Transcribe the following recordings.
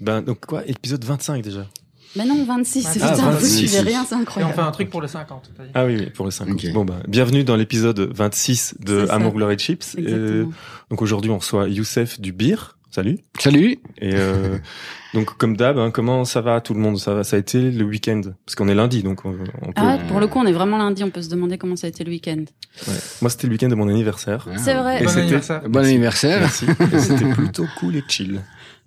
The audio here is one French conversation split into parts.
Ben, donc quoi Épisode 25 déjà Mais non, 26, Ah, putain, vous 26. suivez rien, c'est Et on incroyable. fait un truc pour le 50. vas-y. Ah oui, oui, pour le 50. Ok. Bon, bah, bienvenue dans l'épisode 26 de C'est. Amour, Glory Chips. Et, Exactement. donc aujourd'hui, on reçoit Youssef du Bir. Salut. Salut. Et euh, donc comme d'hab, hein, comment ça va tout le monde? Ça va, ça a été le week-end? Parce qu'on est lundi, donc on, on peut. Ah, pour le coup, on est vraiment lundi, on peut se demander comment ça a été le week-end. Ouais. Moi, c'était le week-end de mon anniversaire. C'est vrai. Et Bon c'était- anniversaire. Bon anniversaire. Merci. C'était plutôt cool et chill.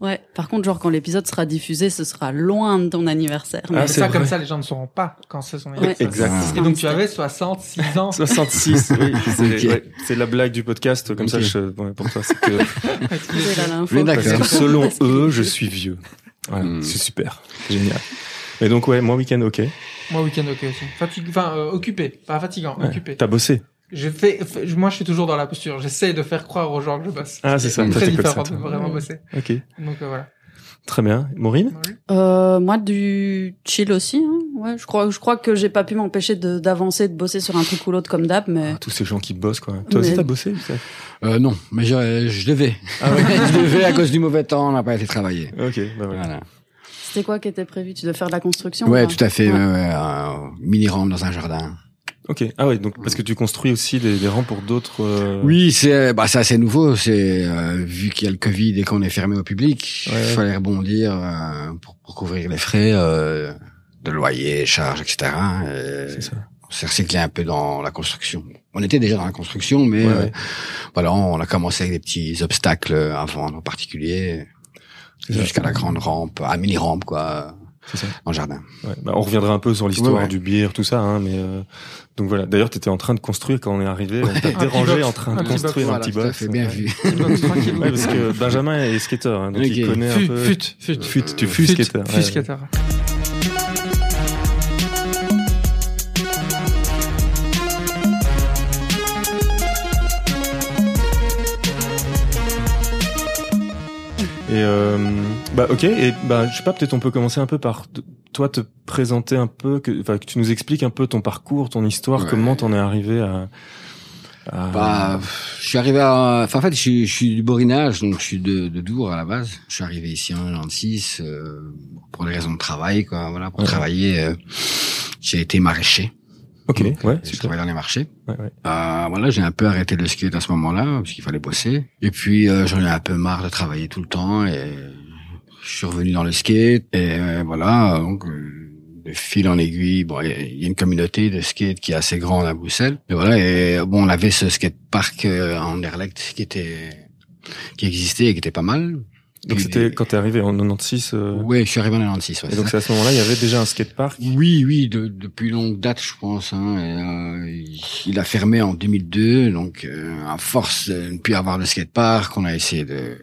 Ouais. Par contre, genre, quand l'épisode sera diffusé, ce sera loin de ton anniversaire. Ah, Mais- c'est ça, comme ça, les gens ne sauront pas quand c'est son Ouais. anniversaire. Exact. Ah. Et donc, tu avais 66 ans. 66, oui. C'est Ok. ouais, c'est la blague du podcast, comme ça, je, ouais, pour toi, c'est que. Oui, d'accord. selon eux, je suis vieux. Voilà, Hmm. c'est super. Génial. Et donc, ouais, moi, week-end, ok. Moi, week-end, ok aussi. Fatig... Enfin, euh, occupé. Pas fatigant, Ouais. occupé. T'as bossé. J'ai fait, fait- moi, je suis toujours dans la posture. J'essaie de faire croire aux gens que je bosse. Ah, c'est ça. Très différent ça, de vraiment bosser. Ok. Donc, euh, voilà. Très bien. Maureen? Euh, moi, du chill aussi. Hein. Ouais, je crois, je crois que j'ai pas pu m'empêcher de- d'avancer, de bosser sur un truc ou l'autre comme d'hab, mais Ah, tous ces gens qui bossent, quoi. Toi aussi, Mais- t'as bossé, Euh, non, mais je, je devais. Ah ouais. je devais à cause du mauvais temps, on n'a pas été travailler. Ok, bah voilà. Voilà. c'était quoi qui était prévu? Tu devais faire de la construction Ouais, ou pas tout à fait. Ouais, euh, mini rampe dans un jardin. Ok. Ah ouais, donc, parce que tu construis aussi des, des rangs pour d'autres, euh, Oui, c'est bah c'est assez nouveau. C'est euh, vu qu'il y a le Covid et qu'on est fermé au public, il Ouais. fallait rebondir euh, pour, pour couvrir les frais euh, de loyer, charges, etc. Et C'est ça. on s'est recyclé un peu dans la construction. On était déjà dans la construction, mais Ouais, euh, ouais. voilà, on a commencé avec des petits obstacles avant en particulier, jusqu'à la grande rampe, à mini rampe quoi, ça. en jardin. Ouais. Bah, on reviendra un peu sur l'histoire Ouais, ouais. du bière, tout ça, hein, mais euh, donc voilà. D'ailleurs, t'étais en train de construire quand on est arrivé. On t'a Un dérangé box. en train de Un box, construire un Voilà, petit tout à box. fait bien vu. Parce que Benjamin est skater, hein, donc il Ok. connaît un Fut, peu. fut, fut. Fut, tu fus skater. fut ouais. skater. Et euh, bah ok. Et bah je sais pas, peut-être on peut commencer un peu par toi te présenter un peu, que, enfin que tu nous expliques un peu ton parcours, ton histoire, Ouais. comment t'en es arrivé à. à- Bah, je suis arrivé à, enfin, en fait, je suis, je suis du Borinage, donc je suis de, de Dour à la base. Je suis arrivé ici en 96, euh, pour des raisons de travail, quoi, voilà, pour Ouais. travailler, euh, j'ai été maraîcher. Ok, ouais, Je super. travaillais dans les marchés. Ouais, ouais. Euh, voilà, j'ai un peu arrêté le skate à ce moment-là, parce qu'il fallait bosser. Et puis, euh, j'en ai un peu marre de travailler tout le temps, et je suis revenu dans le skate, et euh, voilà, donc, euh, de fil en aiguille, bon, il y a- une communauté de skate qui est assez grande à Bruxelles. Et voilà, et bon, on avait ce skate park euh, en Anderlecht qui était, qui existait et qui était pas mal. Donc c'était quand t'es arrivé en 96. euh, Ouais, je suis arrivé en 96, ouais. Et donc c'est à ce moment-là, il y avait déjà un skatepark? oui, oui, de- depuis longue date, je pense. Hein, et, euh, il- a fermé en 2002, donc euh, à force de ne plus avoir de skatepark, on a essayé de,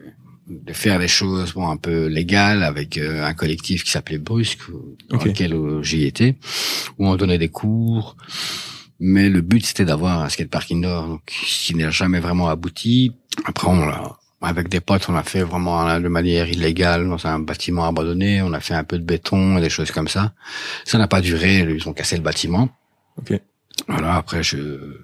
de faire des choses bon un peu légales avec euh, un collectif qui s'appelait Brusque, dans lequel euh, j'y étais, où on donnait des cours. Mais le but c'était d'avoir un skatepark indoor, donc qui n'a jamais vraiment abouti. Après, on l'a avec des potes, on a fait vraiment de manière illégale dans un bâtiment abandonné. On a fait un peu de béton et des choses comme ça. Ça n'a pas duré. Ils ont cassé le bâtiment. Ok. Voilà. Après, je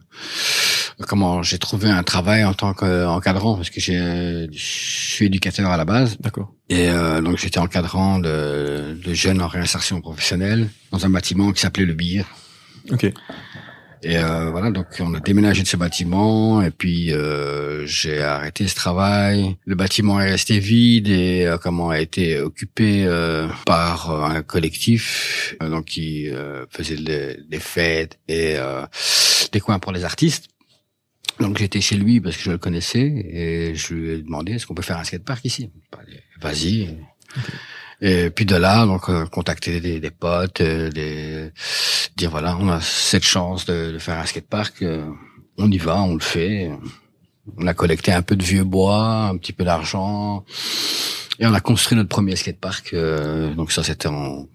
comment j'ai trouvé un travail en tant qu'encadrant parce que j'ai je suis éducateur à la base D'accord. et euh, donc j'étais encadrant de, de jeunes en réinsertion professionnelle dans un bâtiment qui s'appelait le Bir. Ok. Et euh, voilà, donc on a déménagé de ce bâtiment et puis euh, j'ai arrêté ce travail. Le bâtiment est resté vide et euh, comment a été occupé euh, par euh, un collectif euh, donc qui euh, faisait des, des fêtes et euh, des coins pour les artistes. Donc j'étais chez lui parce que je le connaissais et je lui ai demandé est-ce qu'on peut faire un skatepark ici? Vas-y. Et puis de là, donc euh, contacter des, des potes, euh, des, dire voilà, on a cette chance de, de faire un skatepark, euh, on y va, on le fait. On a collecté un peu de vieux bois, un petit peu d'argent, et on a construit notre premier skatepark. euh, donc ça, c'était en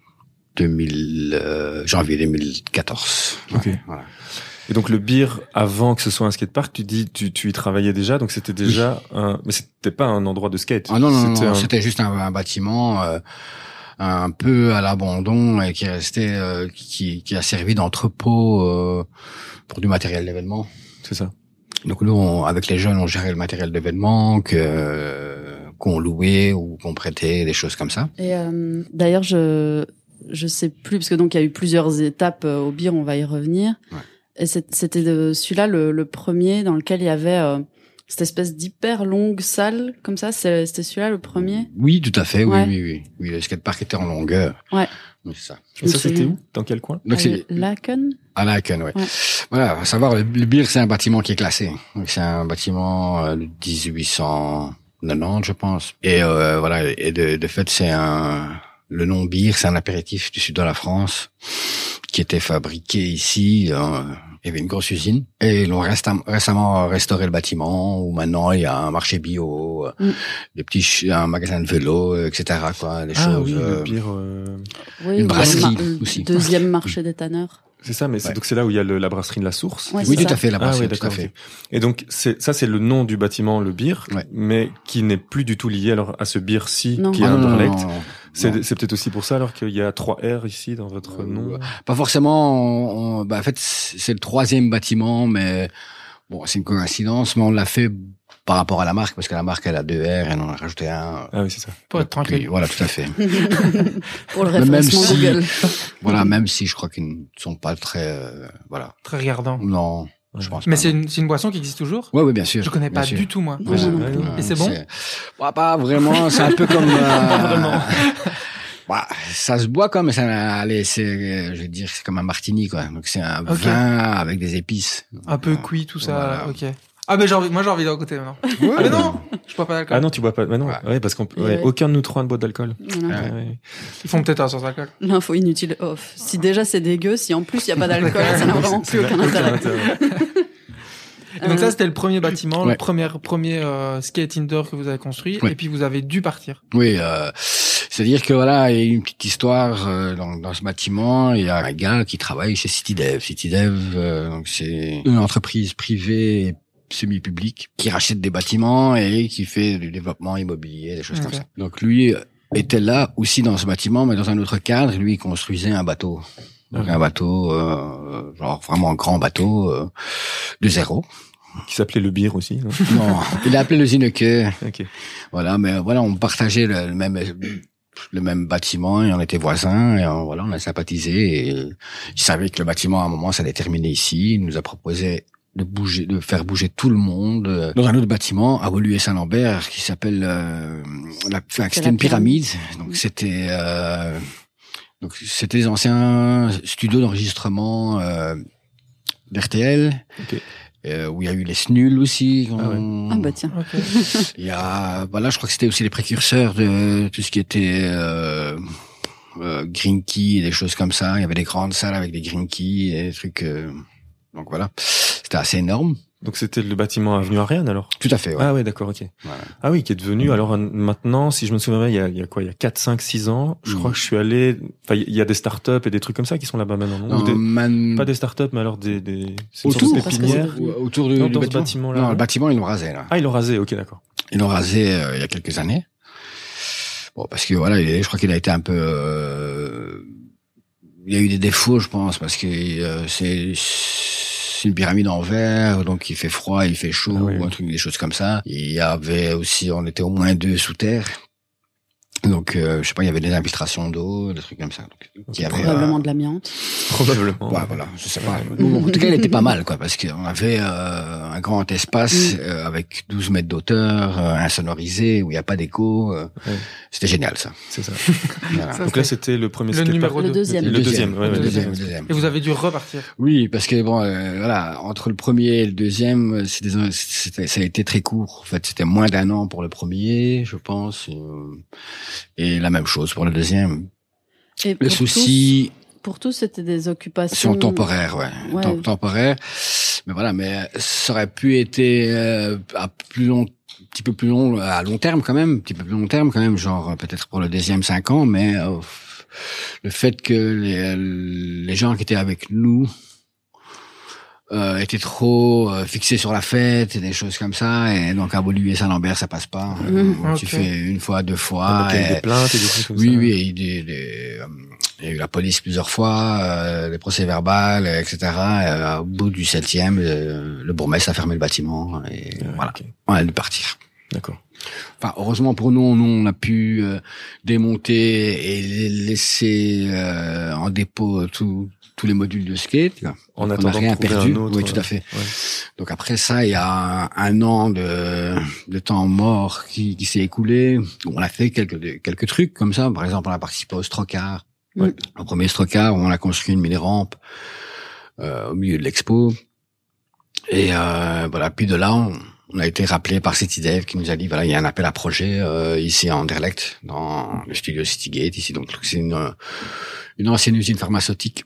2000, euh, janvier 2014. Ok. Voilà. Et donc le beer, avant que ce soit un skatepark, tu dis, tu, tu y travaillais déjà, donc c'était déjà un, mais c'était pas un endroit de skate. Ah non, non, un- c'était juste un, un bâtiment euh, un peu à l'abandon et qui restait, euh, qui, qui a servi d'entrepôt euh, pour du matériel d'événement. C'est ça. Donc nous, on- avec les jeunes, on gérait le matériel d'événement, que euh, qu'on louait ou qu'on prêtait, des choses comme ça. Et euh, d'ailleurs, je je sais plus parce que donc il y a eu plusieurs étapes euh, au bir, on va y revenir. Ouais. Et c'était de- celui-là le, le premier dans lequel il y avait euh, cette espèce d'hyper longue salle comme ça. c'est- C'était celui-là le premier. Oui, tout à fait, oui, Ouais. oui, oui. Oui, le skatepark était en longueur. Ouais. Oui, c'est ça. Me ça, c'était où? Dans quel coin? Donc c'est Laken. à Laken, ouais. Ouais. Voilà, à savoir, le, le BIR, c'est un bâtiment qui est classé. Donc c'est un bâtiment euh, de 1890, je pense. Et euh, voilà, et de, de fait, c'est un... Le nom BIR, c'est un apéritif du sud de la France qui était fabriqué ici. euh, il y avait une grosse usine et ils ont récem- récemment restauré le bâtiment où maintenant il y a un marché bio, euh, Mm. des petits un magasin de vélo, euh, etc. Quoi, des Ah choses. oui, euh, le pire. euh, Oui, Une brasserie aussi. Deuxième marché des tanneurs. C'est ça, mais c'est Ouais. donc c'est là où il y a le- la brasserie de la source. Ouais, oui, tout ça. à fait, la Ah brasserie, oui, tout à fait. Et donc c'est ça, c'est le nom du bâtiment, le bir, Ouais. mais qui n'est plus du tout lié alors à ce bir-ci qui est Ah, un C'est c'est peut-être aussi pour ça alors qu'il y a trois R ici dans votre Euh, nom. Pas forcément. on- on- bah, en fait, c'est le troisième bâtiment, mais bon, c'est une coïncidence, mais on l'a fait par rapport à la marque, parce que la marque elle a deux R et on en a rajouté un. Ah oui, c'est ça. Pour être Puis, tranquille. voilà, tout à fait. Pour le référencement si- Google. voilà, même si je crois qu'ils ne sont pas très, euh, voilà. Très regardant. Non, je pense Mais c'est une, c'est une boisson qui existe toujours? Ouais, oui, bien sûr. Je connais pas sûr. du tout, moi. Non, non. Et c'est bon? Bah, Pas vraiment. C'est un peu comme. euh, vraiment. Bah, ça se boit comme ça. Allez, c'est, je vais dire, c'est comme un martini, quoi. Donc c'est un vin avec des épices. Un peu cuit, tout ça. Voilà. Ok. Ah, mais j'ai envie, moi j'ai envie d'en goûter maintenant. Ouais. Ah, mais non Je bois pas d'alcool. Ah non, tu bois pas. Mais non, Ouais. ouais, parce qu'on ouais, aucun de nous trois ne boit d'alcool. Voilà. Ouais, ouais. Ils font peut-être un sans alcool. L'info inutile off. Si déjà c'est dégueu, si en plus il y a pas d'alcool, ça n'a vraiment plus aucun intérêt. Et donc Euh, ça, c'était le premier bâtiment, Ouais. le premier, premier euh, skate indoor que vous avez construit. Ouais. Et puis vous avez dû partir. Oui, euh, c'est-à-dire que voilà, il y a une petite histoire euh, dans, dans ce bâtiment. Il y a un gars qui travaille chez CityDev. CityDev, euh, donc c'est une entreprise privée et semi-publique qui rachète des bâtiments et qui fait du développement immobilier, des choses comme ça. Donc lui euh, était là aussi dans ce bâtiment, mais dans un autre cadre. Lui, il construisait un bateau. Donc un bateau, euh, genre vraiment un grand bateau euh, de zéro. Qui s'appelait le bir aussi. non? Non, il a appelé le Zineke. ok. Voilà, mais voilà, on partageait le, le même le même bâtiment et on était voisins et on, voilà, on a sympathisé et il savait que le bâtiment à un moment ça allait terminer ici. Il nous a proposé de bouger, de faire bouger tout le monde euh, dans un autre bâtiment à Woluwe Saint-Lambert qui s'appelle euh, la, c'était la une pyramide. pyramide. Donc c'était euh, donc c'était les anciens studios d'enregistrement euh, d'RTL. Ok. euh, où il y a eu les SNUL aussi. Ah ouais. Ah bah tiens. Il y a, voilà, je crois que c'était aussi les précurseurs de tout ce qui était euh, euh, green key et des choses comme ça. Il y avait des grandes salles avec des green key et des trucs. Euh, donc voilà, c'était assez énorme. Donc c'était le bâtiment Avenue Ariane alors? Tout à fait. Ouais. Ah ouais, d'accord, ok. Ah oui, qui est devenu, alors euh, maintenant, si je me souviens bien, il y a, il y a quoi, il y a 4, 5, 6 ans, je Mm. crois que je suis allé, enfin, il y a des startups et des trucs comme ça qui sont là-bas maintenant, non? Ou Non, des- man- Pas des startups, mais alors des, des, c'est une Autour, sorte de parce que pépinière. c'est devenu- Ou- autour du, Non, du ce bâtiment. bâtiment-là, Non, le bâtiment ils l'ont rasé là. Ah, ils l'ont rasé, ok, d'accord. Ils l'ont rasé euh, il y a quelques années. Bon, parce que voilà, il est- je crois qu'il a été un peu. euh, il y a eu des défauts, je pense, parce que euh, c'est une pyramide en verre, donc il fait froid, il fait chaud, Ah oui, ou un truc, des choses comme ça. Il y avait aussi, on était au moins deux sous terre. Donc, euh, je sais pas, il y avait des infiltrations d'eau, des trucs comme ça. Donc, il y avait, Probablement euh, de l'amiante. Probablement. Ouais, voilà, je sais pas. Bon, en tout cas, il était pas mal, quoi, parce qu'on avait euh, un grand espace Mm. euh, avec 12 mètres d'auteur, euh, insonorisé, où il n'y a pas d'écho. euh, Ouais. C'était génial, ça. C'est ça. Voilà. Ça, Donc là, c'était le premier Le numéro Le 2. deuxième. Le deuxième, ouais, le le deuxième, le. Et vous avez dû repartir. Oui, parce que bon, euh, voilà, entre le premier et le deuxième, des- c'était, ça a été très court. En fait, c'était moins d'un an pour le premier, je pense, euh, et la même chose pour le deuxième. Et Le pour souci, tous- pour tous, c'était des occupations. sont temporaires, ouais, Ouais. Tem- temporaires. Mais voilà, mais ça aurait pu être euh, à plus long, un petit peu plus long, à long terme quand même, un petit peu plus long terme quand même, genre peut-être pour le deuxième cinq ans, mais euh, le fait que les, les gens qui étaient avec nous euh, étaient trop euh, fixés sur la fête et des choses comme ça, et donc à Woluwe Saint-Lambert ça passe pas. Mhm. Euh, Tu fais une fois, deux Ah, fois. donc il y a eu et- des plaintes et des trucs comme oui, ça. oui, il y a eu des, il y a eu la police plusieurs fois, euh, des procès verbales, etc. Et, euh, au bout du septième, euh, le bourgmestre a fermé le bâtiment et Ouais, voilà, on a dû partir. D'accord. Enfin, heureusement pour nous, nous on a pu euh, démonter et laisser euh, en dépôt tous tous les modules de skate. En on n'a attendant rien perdu. un autre, oui, tout euh, à fait. ouais. Donc après ça, il y a un, an de, de temps mort qui, qui s'est écoulé. On a fait quelques quelques trucs comme ça. Par exemple, on a participé au Strocar. Ouais. Au premier Strocar, on a construit une mini rampe euh, au milieu de l'expo. Et euh, voilà, puis de là, on, on a été rappelé par CityDev qui nous a dit voilà, il y a un appel à projet euh, ici à Anderlecht dans le studio Citygate ici. Donc c'est une une ancienne usine pharmaceutique.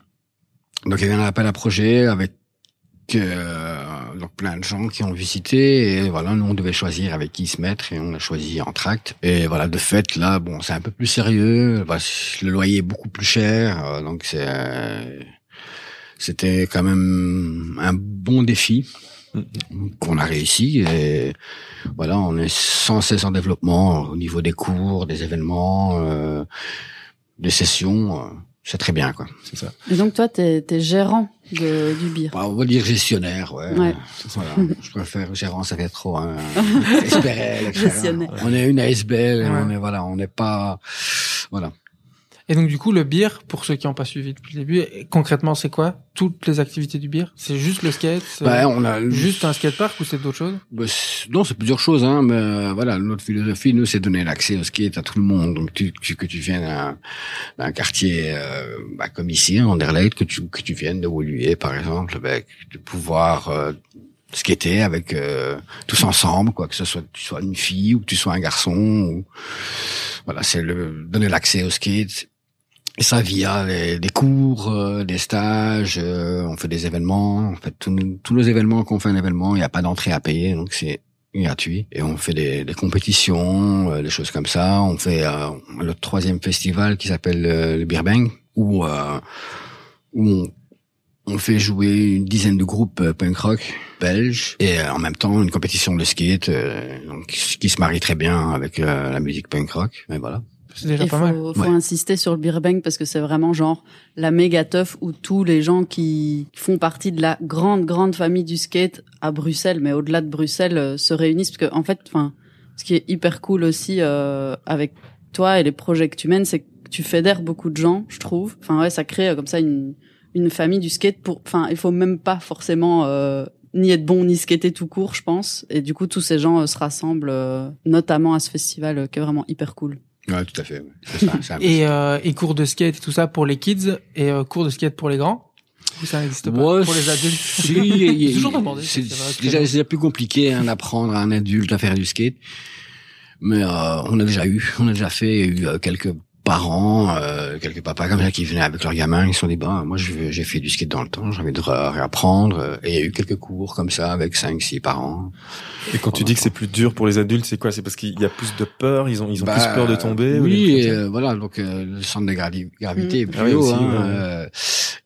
Donc il y avait un appel à projet avec euh, donc plein de gens qui ont visité et voilà nous on devait choisir avec qui se mettre et on a choisi Entracte. Et voilà de fait là bon c'est un peu plus sérieux. Bah, le loyer est beaucoup plus cher euh, donc c'est euh, c'était quand même un bon défi qu'on a réussi et voilà on est sans cesse en développement au niveau des cours des événements euh, des sessions euh, c'est très bien quoi C'est ça. Et donc toi, t'es es gérant de, du beer. bah, on va dire gestionnaire, ouais. Ouais. Voilà. Je préfère gérant, ça fait trop. Hein. SPRL, etc. Gestionnaire. On est une ASBL, et Ouais. on est voilà, on n'est pas, voilà. Et donc du coup, le beer, pour ceux qui n'ont pas suivi depuis le début, concrètement, c'est quoi Toutes les activités du beer? C'est juste le skate Bah, on a Juste un skatepark ou c'est d'autres choses? Bah, non, c'est plusieurs choses, hein, mais euh, voilà, notre philosophie, nous, c'est donner l'accès au skate à tout le monde. Donc, tu, tu- que tu viennes d'un- quartier euh, bah, comme ici, hein, Anderlecht, que tu que tu viennes de Woluwe, par exemple, de pouvoir euh, skater avec euh, tous ensemble, quoi, que ce soit que tu sois une fille ou que tu sois un garçon. Ou, voilà, c'est le donner l'accès au skate. Et ça via les, des cours, euh, des stages, euh, on fait des événements. En fait, tous nos- événements qu'on fait un événement, il n'y a pas d'entrée à payer, donc c'est gratuit. Et on fait des, des compétitions, euh, des choses comme ça. On fait euh, le troisième festival qui s'appelle euh, le Beer Bang, où, euh, où on, on fait jouer une dizaine de groupes punk rock belges et en même temps une compétition de skate donc, qui se marie très bien avec la musique punk rock. Et voilà. C'est déjà Il pas faut, mal. faut Ouais. insister sur le beer bang parce que c'est vraiment genre la méga teuf où tous les gens qui font partie de la grande grande famille du skate à Bruxelles, mais au-delà de Bruxelles, euh, se réunissent parce que en fait, enfin, ce qui est hyper cool aussi euh, avec toi et les projets que tu mènes, c'est que tu fédères beaucoup de gens, je trouve. Enfin ouais, ça crée euh, comme ça une une famille du skate. Pour, enfin, il faut même pas forcément euh, ni être bon ni skater tout court, je pense. Et du coup, tous ces gens euh, se rassemblent, euh, notamment à ce festival euh, qui est vraiment hyper cool. Ouais, tout à fait. ouais. Ça. Et, euh, et cours de skate et tout ça pour les kids et euh, cours de skate pour les grands? Ça n'existe pas? Ouais, Pour les adultes? si, toujours demandé, C'est déjà, c'est déjà plus compliqué hein, d'apprendre à un adulte à faire du skate. Mais euh, on a déjà eu, on a déjà fait il y a eu euh, quelques parents, euh, quelques papas comme ça qui venaient avec leurs gamins, ils se sont dit bah moi j'ai fait du skate dans le temps, j'ai envie de re- réapprendre. Et il y a eu quelques cours comme ça avec cinq, six parents. Et quand tu dis que c'est plus dur pour les adultes, c'est quoi? C'est parce qu'il y a plus de peur, ils ont ils ont Bah, plus peur de tomber. ou Oui, trucs et euh, voilà, donc euh, le centre de gravi- gravité est plus Ah haut. aussi, hein, ouais. euh,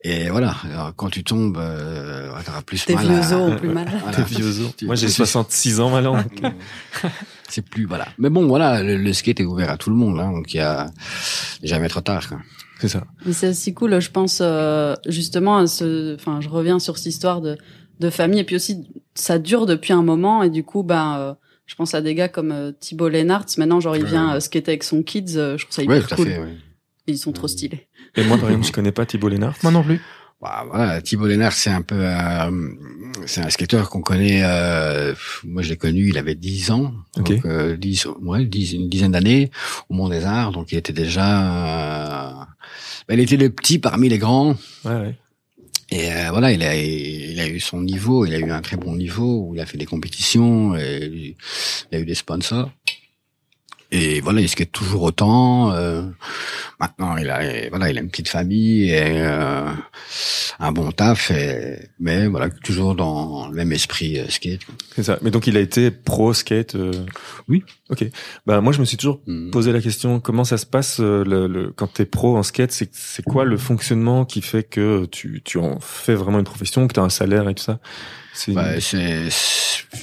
et voilà, alors, quand tu tombes, euh, t'auras plus Tes mal. vieux à- os plus mal. voilà. T'es vieux os. Moi j'ai tu- 66 ans maintenant. c'est plus voilà. Mais bon, voilà, le, le skate est ouvert à tout le monde, hein, donc il y a jamais trop tard. Quoi. C'est ça. Mais c'est aussi cool, je pense, euh, justement, à ce, enfin, je reviens sur cette histoire de, de famille, et puis aussi, ça dure depuis un moment, et du coup, ben, euh, je pense à des gars comme euh, Thibaut Lennart, maintenant, genre, il Ouais. vient euh, skater avec son kids, euh, je trouve ça Ouais, hyper tout à cool. fait. Ouais. Ils sont trop stylés. Et moi par exemple, je connais pas Thibaut Lénard. Moi non plus. Bah, voilà, Thibaut Lénard, c'est un peu, euh, c'est un skateur qu'on connaît. Euh, moi, je l'ai connu, il avait 10 ans, Ok. donc euh, 10, ouais, 10, une dizaine d'années au Mont des Arts, donc il était déjà, euh, ben, il était le petit parmi les grands. Ouais, ouais. Et euh, voilà, il a, il a eu son niveau, il a eu un très bon niveau, où il a fait des compétitions, et il a eu des sponsors. Et voilà, il skate toujours autant. euh, maintenant, il a, et voilà, il a une petite famille et euh, un bon taf, et, mais voilà, toujours dans le même esprit euh, skate. C'est ça. Mais donc il a été pro skate. euh, Oui. Ok. Bah moi je me suis toujours Mhm. posé la question comment ça se passe euh, le, le, quand t'es pro en skate. C'est c'est quoi le fonctionnement qui fait que tu tu en fais vraiment une profession, que t'as un salaire et tout ça? C'est Bah,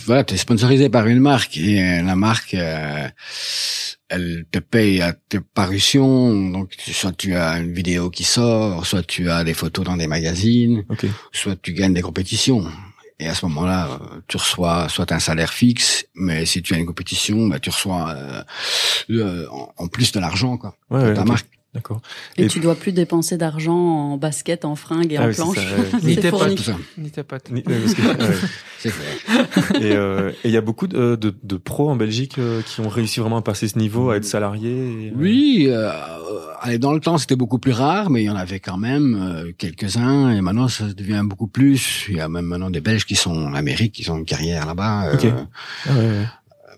voilà, t'es sponsorisé par une marque et euh, la marque, euh, elle te paye à tes parutions. Donc, soit tu as une vidéo qui sort, soit tu as des photos dans des magazines, soit tu gagnes des compétitions. Et à ce moment-là, euh, tu reçois soit un salaire fixe, mais si tu as une compétition, bah, tu reçois euh, euh, en, plus de l'argent quoi. Ouais, ouais, ta ok. marque. D'accord. Et, Et- tu dois plus dépenser d'argent en basket, en fringues et Ah en oui, c'est planches. ça. Ni tes ça, Ni tes potes. Ni- ouais, parce que- ouais. c'est clair. Et euh, et il y a beaucoup de, de, de pros en Belgique euh, qui ont réussi vraiment à passer ce niveau, à être salariés. et, euh, Oui, euh, allez, dans le temps, c'était beaucoup plus rare, mais il y en avait quand même euh, quelques-uns. Et maintenant, ça devient beaucoup plus. Il y a même maintenant des Belges qui sont en Amérique, qui ont une carrière là-bas. euh, Ok. Ah ouais, ouais.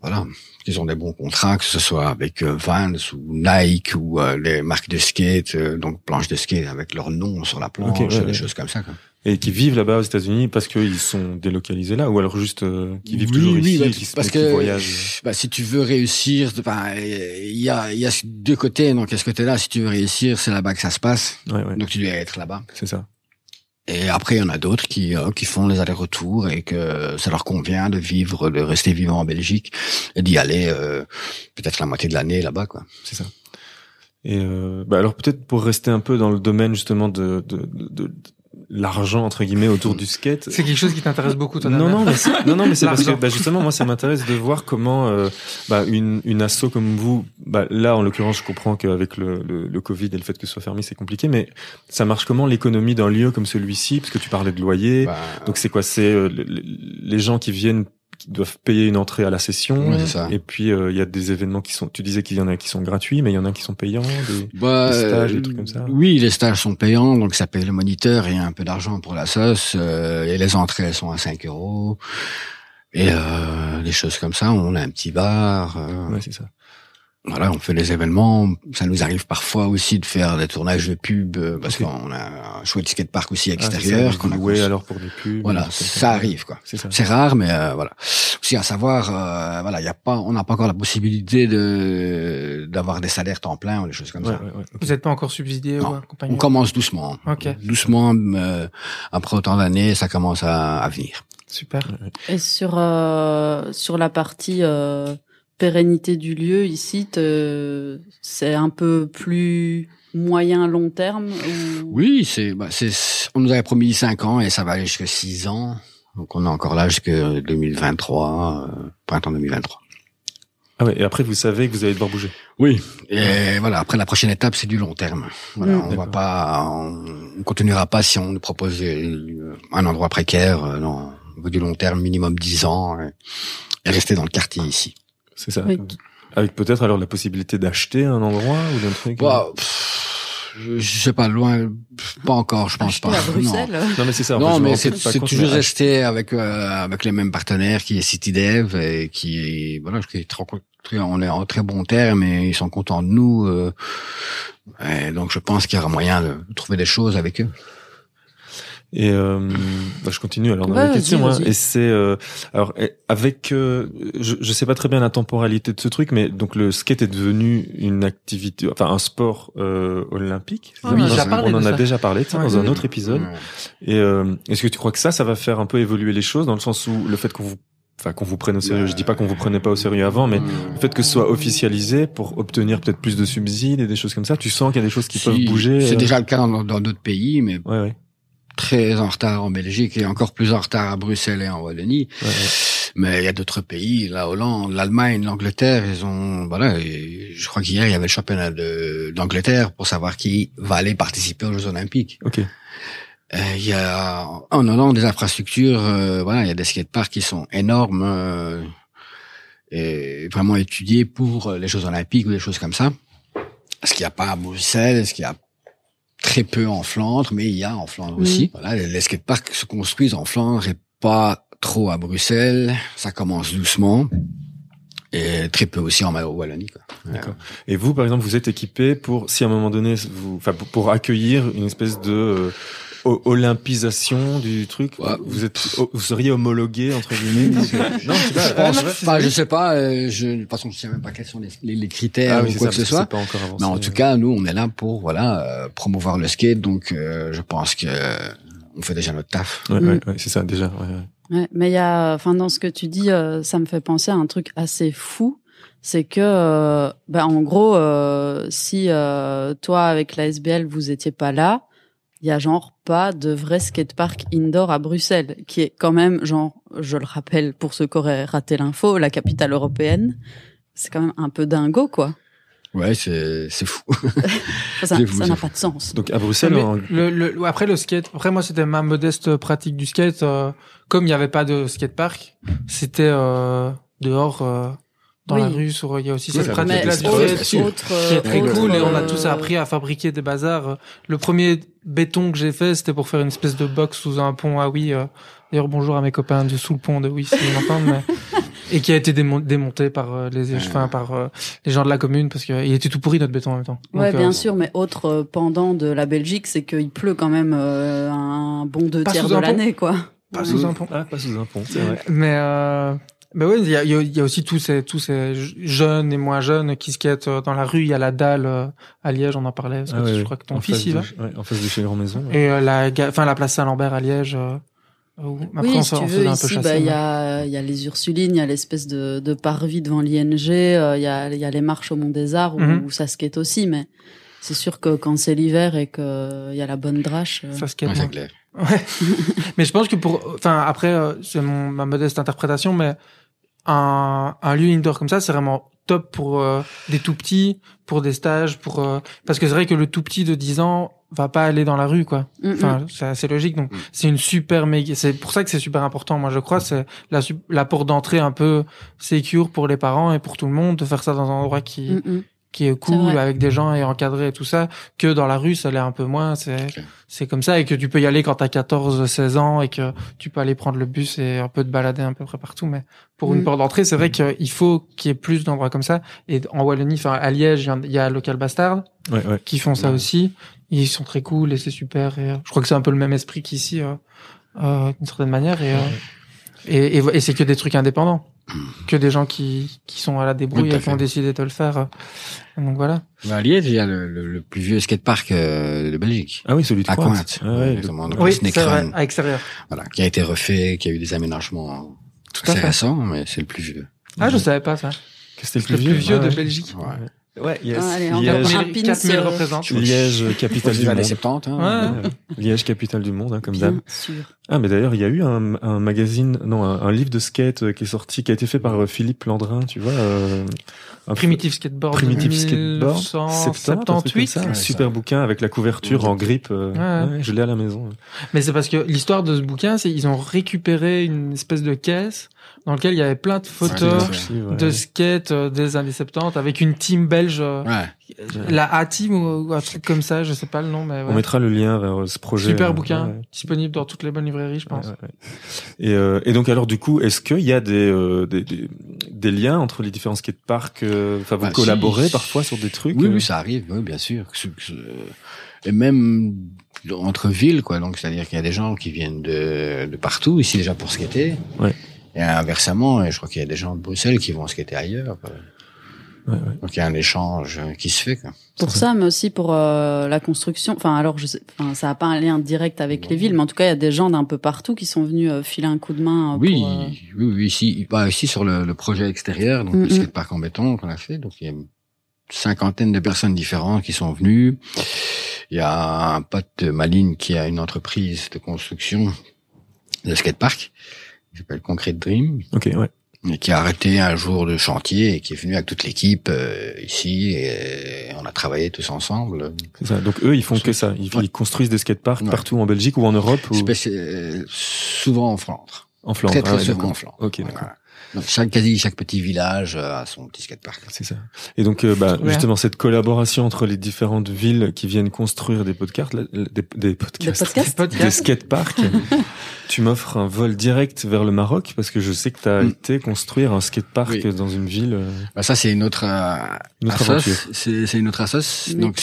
voilà, ils ont des bons contrats, que ce soit avec euh, Vans ou Nike ou euh, les marques de skate, euh, donc planches de skate avec leur nom sur la planche, ouais, des ouais. choses comme ça. Quoi. Et qui vivent là-bas aux États-Unis parce qu'ils sont délocalisés là, ou alors juste euh, qui vivent toujours oui, ici, bah, et qui, parce qui que voyagent. bah, si tu veux réussir, ben, il y a, il y a deux côtés. Donc à ce côté-là, si tu veux réussir, c'est là-bas que ça se passe. Ouais, ouais, Donc tu dois être là-bas. c'est ça. Et après, il y en a d'autres qui, euh, qui font les allers-retours et que ça leur convient de vivre, de rester vivant en Belgique et d'y aller euh, peut-être la moitié de l'année là-bas, quoi. C'est ça. Et euh, bah alors peut-être pour rester un peu dans le domaine justement de, de, de, l'argent entre guillemets autour du skate. C'est quelque chose qui t'intéresse beaucoup, toi, Non, non, mais c'est, non, non, mais c'est parce que bah, justement, moi, ça m'intéresse de voir comment euh, bah, une, une asso comme vous, bah, là, en l'occurrence, je comprends qu'avec le, le, le Covid et le fait que ce soit fermé, c'est compliqué, mais ça marche comment l'économie d'un lieu comme celui-ci? Parce que tu parlais de loyer. Bah, Donc, c'est quoi? C'est euh, les, les gens qui viennent qui doivent payer une entrée à la session. Ça. Et puis, euh, il y a des événements qui sont... Tu disais qu'il y en a qui sont gratuits, mais il y en a qui sont payants. Des... Bah, Des stages, euh, des trucs comme ça. Oui, les stages sont payants, donc ça paye le moniteur et un peu d'argent pour la sauce. euh, et les entrées elles sont à 5 euros. Et euh, des choses comme ça. On a un petit bar. euh, Ouais, c'est ça. Voilà, on fait des événements. Ça nous arrive parfois aussi de faire des tournages de pub euh, parce qu'on a un chouette skatepark aussi Ah, extérieur. vous qu'on a construit. alors pour des pubs. Voilà, ça arrive quoi. C'est ça. C'est rare, mais euh, voilà. Aussi à savoir, euh, voilà, il y a pas, on n'a pas encore la possibilité de d'avoir des salaires temps plein ou des choses comme Ouais, ça. ouais, ouais. Vous n'êtes pas encore subsidié Non. ou accompagné On commence doucement. Ok, Doucement, euh, après autant d'années, ça commence à, à venir. super. Et sur euh, sur la partie euh, pérennité du lieu ici, c'est un peu plus moyen long terme ou... Oui, c'est, bah, c'est, on nous avait promis 5 ans et ça va aller jusqu'à 6 ans. Donc on est encore là jusqu'à 2023, euh, printemps 2023. Ah ouais, et après, vous savez que vous allez devoir bouger. Oui. Et voilà, après la prochaine étape, c'est du long terme. Voilà, Mm. on va D'accord. pas, on, on continuera pas si on nous propose euh, un endroit précaire. euh, non, on veut du long terme, minimum 10 ans, et, et rester dans le quartier ici. C'est ça. Oui. Avec peut-être alors la possibilité d'acheter un endroit ou d'un truc. Bah, pff, je, je sais pas, loin, pas encore, je pense Acheter pas. à Bruxelles Non mais c'est ça. en Non, mais c'est toujours resté avec euh, avec les mêmes partenaires qui est CityDev et qui voilà, qui est on est en très bon terme et ils sont contents de nous. euh, et donc je pense qu'il y aura moyen de trouver des choses avec eux. Et euh, bah, je continue alors dans Ouais, la question. hein. Et c'est euh, alors avec, euh, je, je sais pas très bien la temporalité de ce truc, mais donc le skate est devenu une activité, enfin un sport euh, olympique. Ah, on en a ça. déjà parlé Ouais. dans un autre épisode. Ouais. Et euh, est-ce que tu crois que ça, ça va faire un peu évoluer les choses dans le sens où le fait qu'on vous, enfin qu'on vous prenne au sérieux, je dis pas qu'on vous prenait pas au sérieux avant, mais le fait que ce soit officialisé pour obtenir peut-être plus de subsides et des choses comme ça, tu sens qu'il y a des choses qui Si, peuvent bouger. C'est euh, déjà le cas dans dans d'autres pays, mais Ouais, ouais. Très en retard en Belgique et encore plus en retard à Bruxelles et en Wallonie. ouais, ouais. Mais il y a d'autres pays, la Hollande, l'Allemagne, l'Angleterre, ils ont voilà. je crois qu'hier il y avait le championnat d'Angleterre pour savoir qui va aller participer aux Jeux Olympiques. Ok. Euh, Il y a en Hollande des infrastructures, euh, voilà, il y a des skateparks qui sont énormes euh, et vraiment étudiés pour les Jeux Olympiques ou des choses comme ça. Ce qu'il n'y a pas à Bruxelles, ce qu'il y a très peu en Flandre, mais il y a en Flandre Mhm. aussi. Voilà, les, les skateparks se construisent en Flandre et pas trop à Bruxelles. Ça commence doucement. Et très peu aussi en Wallonie. Quoi. D'accord. Et vous, par exemple, vous êtes équipé pour, si à un moment donné, vous, enfin, pour, accueillir une espèce de euh, olympisation du truc, Ouais. vous êtes, vous seriez homologué entre guillemets. non, je sais pas. Je pense, enfin, je sais pas, euh, je, de toute façon, je sais même pas quels sont les, les, les critères Ah oui, ou quoi ça, que ce soit. pas encore avancé. Mais en tout cas, nous, on est là pour voilà euh, promouvoir le skate, donc euh, je pense que euh, on fait déjà notre taf. Ouais, Mm. ouais, ouais, c'est ça déjà. Ouais, ouais. Ouais, mais il y a, enfin, dans ce que tu dis, euh, ça me fait penser à un truc assez fou. C'est que, euh, ben, en gros, euh, si euh, toi avec la SBL vous étiez pas là, il y a genre pas de vrai skatepark indoor à Bruxelles, qui est quand même genre, je le rappelle pour ceux qui auraient raté l'info, la capitale européenne. C'est quand même un peu dingo, quoi. Ouais, c'est c'est fou. Ça n'a pas de sens. Donc à Bruxelles, Mais le, le- après le skate, après moi c'était ma modeste pratique du skate. euh, comme il n'y avait pas de skatepark, c'était euh, dehors euh, dans Oui. la rue. Sur, il y a aussi Oui, cette ça pratique Mais là c'est du autre, qui est très autre, cool et on a euh, tous appris à fabriquer des bazars. Le premier béton que j'ai fait, c'était pour faire une espèce de box sous un pont à oui. euh, D'ailleurs, bonjour à mes copains de sous le pont de oui, s'ils m'entendent, mais et qui a été démon- démonté par euh, les, enfin, par euh, les gens de la commune parce qu'il était tout pourri notre béton en même temps. Ouais, Donc, bien euh, sûr, mais autre euh, pendant de la Belgique, c'est qu'il pleut quand même euh, un bon deux tiers de l'année, quoi. Pas sous un pont. Ah, pas sous un pont, c'est vrai. Mais mais ouais, il y a, il y a- il y a aussi tous ces tous ces je- jeunes et moins jeunes qui skatent euh, dans la rue. Il y a la dalle euh, à Liège, on en parlait. Parce que Ah ouais, je crois que ton En fils face y va. ouais, en face de chez Grand Maison. ouais. Et euh, la enfin la place Saint-Lambert à Liège. euh, où- après, on oui, se- si on tu veux, faisait un peu ici, bah, il y a, il y a les Ursulines, il y a l'espèce de, de parvis devant l'ING, euh, il y, a, il y a les marches au Mont des Arts où, Mhm. où ça skate aussi, mais c'est sûr que quand c'est l'hiver et qu'il y a la bonne drache, euh, ça skate. Ouais, clair. Ouais. mais je pense que pour, enfin après, euh, c'est mon ma modeste interprétation, mais un un lieu indoor comme ça, c'est vraiment top pour euh, des tout petits, pour des stages, pour euh, parce que c'est vrai que le tout petit de 10 ans va pas aller dans la rue quoi. mm, mm. Enfin, c'est assez logique. Donc, Mm. c'est une super méga. C'est pour ça que c'est super important. Moi, je crois, c'est la la porte d'entrée un peu secure pour les parents et pour tout le monde de faire ça dans un endroit qui. Qui est cool avec des gens et encadré et tout ça que dans la rue ça l'est un peu moins c'est c'est comme ça. Et que tu peux y aller quand t'as 14 16 ans et que tu peux aller prendre le bus et un peu te balader un peu près partout. Mais pour une Mm. porte d'entrée c'est vrai qu'il faut qu'il y ait plus d'endroits comme ça. Et en Wallonie enfin à Liège il y en- il y a Local Bastard Ouais, ouais. qui font ça Ouais. aussi. Ils sont très cool et c'est super. Et euh, je crois que c'est un peu le même esprit qu'ici euh, euh, d'une certaine manière. Et, euh, et, et, et c'est que des trucs indépendants que des gens qui qui sont à la débrouille Oui, et qui ont décidé de le faire donc voilà À Liège, il y a le, le, le plus vieux skatepark euh, de Belgique. Ah oui, celui de À Cointe. Ah ouais, le- Exactement. Donc, oui le c'est vrai à extérieur Voilà, qui a été refait, qui a eu des aménagements tout à assez fait récents, mais c'est le plus vieux. ah je savais pas ça que c'était le plus vieux Ah de ouais. Belgique Ouais. Ouais, yes. Ah, allez, encore Liège, un 4000 pins, 4000 euh, représente Liège, capitale du monde. 70, hein. Ouais. Liège, capitale du monde, hein, comme d'hab. Ah, mais d'ailleurs, il y a eu un, un magazine, non, un, un livre de skate euh, qui est sorti, qui a été fait par euh, Philippe Landrin, tu vois. Euh, un primitive skateboard Primitive Skateboard, 1978 un truc comme ça, un Ouais, super ça. bouquin avec la couverture en grippe. euh, Ouais. ouais, je l'ai à la maison. mais c'est parce que l'histoire de ce bouquin c'est ils ont récupéré une espèce de caisse dans laquelle il y avait plein de photos Ouais, Archives, ouais. de skate euh, des années 70 avec une team belge euh, Ouais. la A team ou, ou un truc comme ça je sais pas le nom mais ouais. On mettra le lien vers euh, ce projet. super euh, bouquin ouais, ouais. disponible dans toutes les bonnes librairies je pense Ouais, ouais, ouais. Et, euh, et donc alors du coup, est-ce qu'il y a des, euh, des, des, des liens entre les différents skateparks euh, Enfin, vous Bah, si. collaborez parfois sur des trucs Oui, euh, oui, ça arrive, oui, bien sûr. Et même entre villes, quoi. Donc, c'est-à-dire qu'il y a des gens qui viennent de, de partout, ici déjà pour skater. Ouais. Et inversement, je crois qu'il y a des gens de Bruxelles qui vont skater ailleurs. quoi. Ouais, ouais. Donc, il y a un échange qui se fait, quoi. Pour ça, mais aussi pour euh, la construction. Enfin, alors, je sais, enfin, ça n'a pas un lien direct avec les villes, mais en tout cas, il y a des gens d'un peu partout qui sont venus euh, filer un coup de main. euh, Oui, pour, euh, oui, oui, ici, bah, ici sur le, le projet extérieur, donc Mm, le mm. skatepark en béton qu'on a fait, donc il y a une cinquantaine de personnes différentes qui sont venues. Il y a un pote de Maline qui a une entreprise de construction de skatepark, s'appelle Concrete Dream, Ok, ouais. et qui a arrêté un jour de chantier et qui est venu avec toute l'équipe euh, ici et on a travaillé tous ensemble. C'est ça. Donc eux, ils font que ça. Ils, Ouais. ils construisent des skateparks Ouais. partout en Belgique ou en Europe ou Spéci- euh, souvent en Flandre. en Flandre. Très très Ah ouais, souvent en Flandre. Ok, d'accord. Voilà. Donc chaque, quasi chaque petit village euh, a son petit skatepark. C'est ça. Et donc, euh, bah, justement, cette collaboration entre les différentes villes qui viennent construire des podcasts, des, podcasts, podcasts Des skateparks, tu m'offres un vol direct vers le Maroc parce que je sais que tu as Mm. été construire un skatepark Oui. dans une ville. euh, Bah, ça c'est une autre euh, Une autre assos. aventure. C'est c'est une autre assos. Make Donc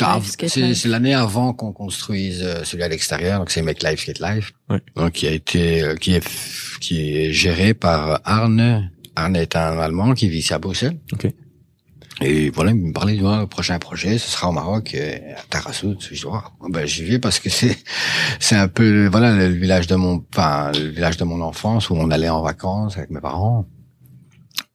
c'est l'année avant qu'on construise celui à l'extérieur. Donc c'est Make Life Skate Life. Ouais. Donc qui a été euh, qui est qui est géré par Arne. Arne est un Allemand qui vit ici à Bruxelles. Ok. Et voilà, il me parlait du le prochain projet, ce sera au Maroc, à Tarazout. Je dis, oh, ben, j'y vais parce que c'est, c'est un peu, voilà, le village de mon, enfin, le village de mon enfance où on allait en vacances avec mes parents.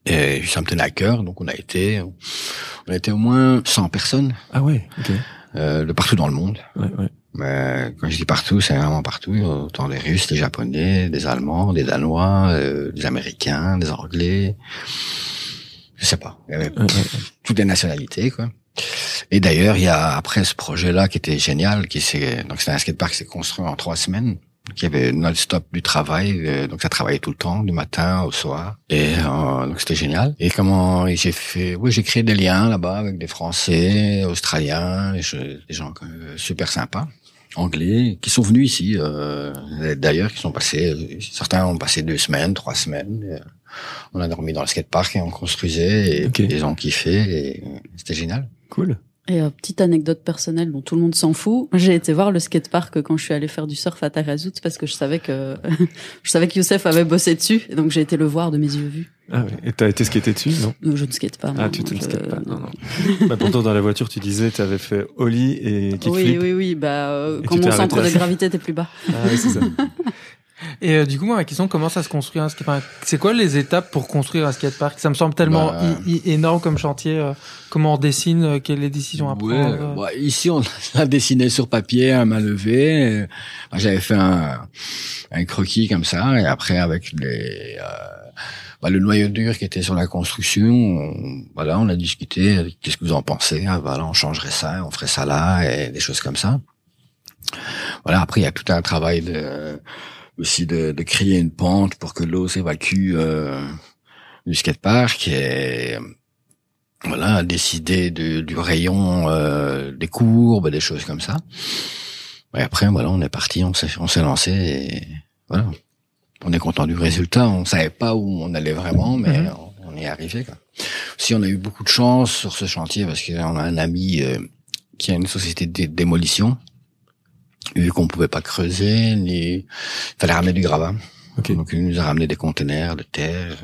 Et ça me tenait à cœur, donc on a été, on a été au moins 100 personnes, Ah ouais, ok. euh, de partout dans le monde. Ouais, ouais. Mais quand je dis partout, c'est vraiment partout. Autant les Russes, les Japonais, des Allemands, des Danois, euh, des Américains, des Anglais. Je sais pas. Il y avait toutes les nationalités, quoi. Et d'ailleurs, il y a après ce projet-là qui était génial, qui s'est donc c'était un skatepark qui s'est construit en trois semaines. Donc, il y avait non-stop du travail, euh, donc ça travaillait tout le temps, du matin au soir. Et euh, donc c'était génial. Et comment j'ai fait, oui, j'ai créé des liens là-bas avec des Français, Australiens, des, des gens euh, super sympas, anglais, qui sont venus ici. Euh, D'ailleurs, qui sont passés, certains ont passé deux semaines, trois semaines. Et, euh, on a dormi dans le skatepark et on construisait et Ok. ils ont kiffé et c'était génial. Cool. Et euh, petite anecdote personnelle dont tout le monde s'en fout. J'ai été voir le skatepark quand je suis allée faire du surf à Tarazout parce que je savais que je savais que Youssef avait bossé dessus et donc j'ai été le voir de mes yeux vus. Ah ouais. Et t'as été skaté dessus, non? Euh, Je ne skate pas. Ah, non, tu te je- skates pas. Non, non. bah, pourtant, dans la voiture, tu disais, tu avais fait ollie et kickflip. Oui, oui, oui. Bah, euh, quand mon centre de gravité était plus bas. Ah oui, c'est ça. Et euh, du coup, moi, ma question, comment ça se construit un skatepark? C'est quoi les étapes pour construire un skatepark? Ça me semble tellement Bah, énorme comme chantier. euh, comment on dessine euh, Quelles les décisions à Ouais, prendre euh? bah, ici, on a dessiné sur papier à main levée. Moi, J'avais fait un, un croquis comme ça, et après, avec les, euh, bah, le noyau dur qui était sur la construction, on, voilà, on a discuté. Qu'est-ce que vous en pensez? Ah, Voilà, on changerait ça, on ferait ça là, et des choses comme ça. Voilà. Après, il y a tout un travail de aussi de, de créer une pente pour que l'eau s'évacue euh, du skatepark et voilà, décider de- du rayon, euh, des courbes, des choses comme ça. Et après, voilà, on est parti, on s'est, on s'est lancé et voilà. On est content du résultat. On savait pas où on allait vraiment, mais Mhm. on, on y est arrivé. Quoi. Si on a eu beaucoup de chance sur ce chantier parce qu'on a un ami euh, qui a une société de dé- démolition. Vu qu'on pouvait pas creuser, ni il fallait ramener du gravat. Ok. Donc il nous a ramené des conteneurs de terre.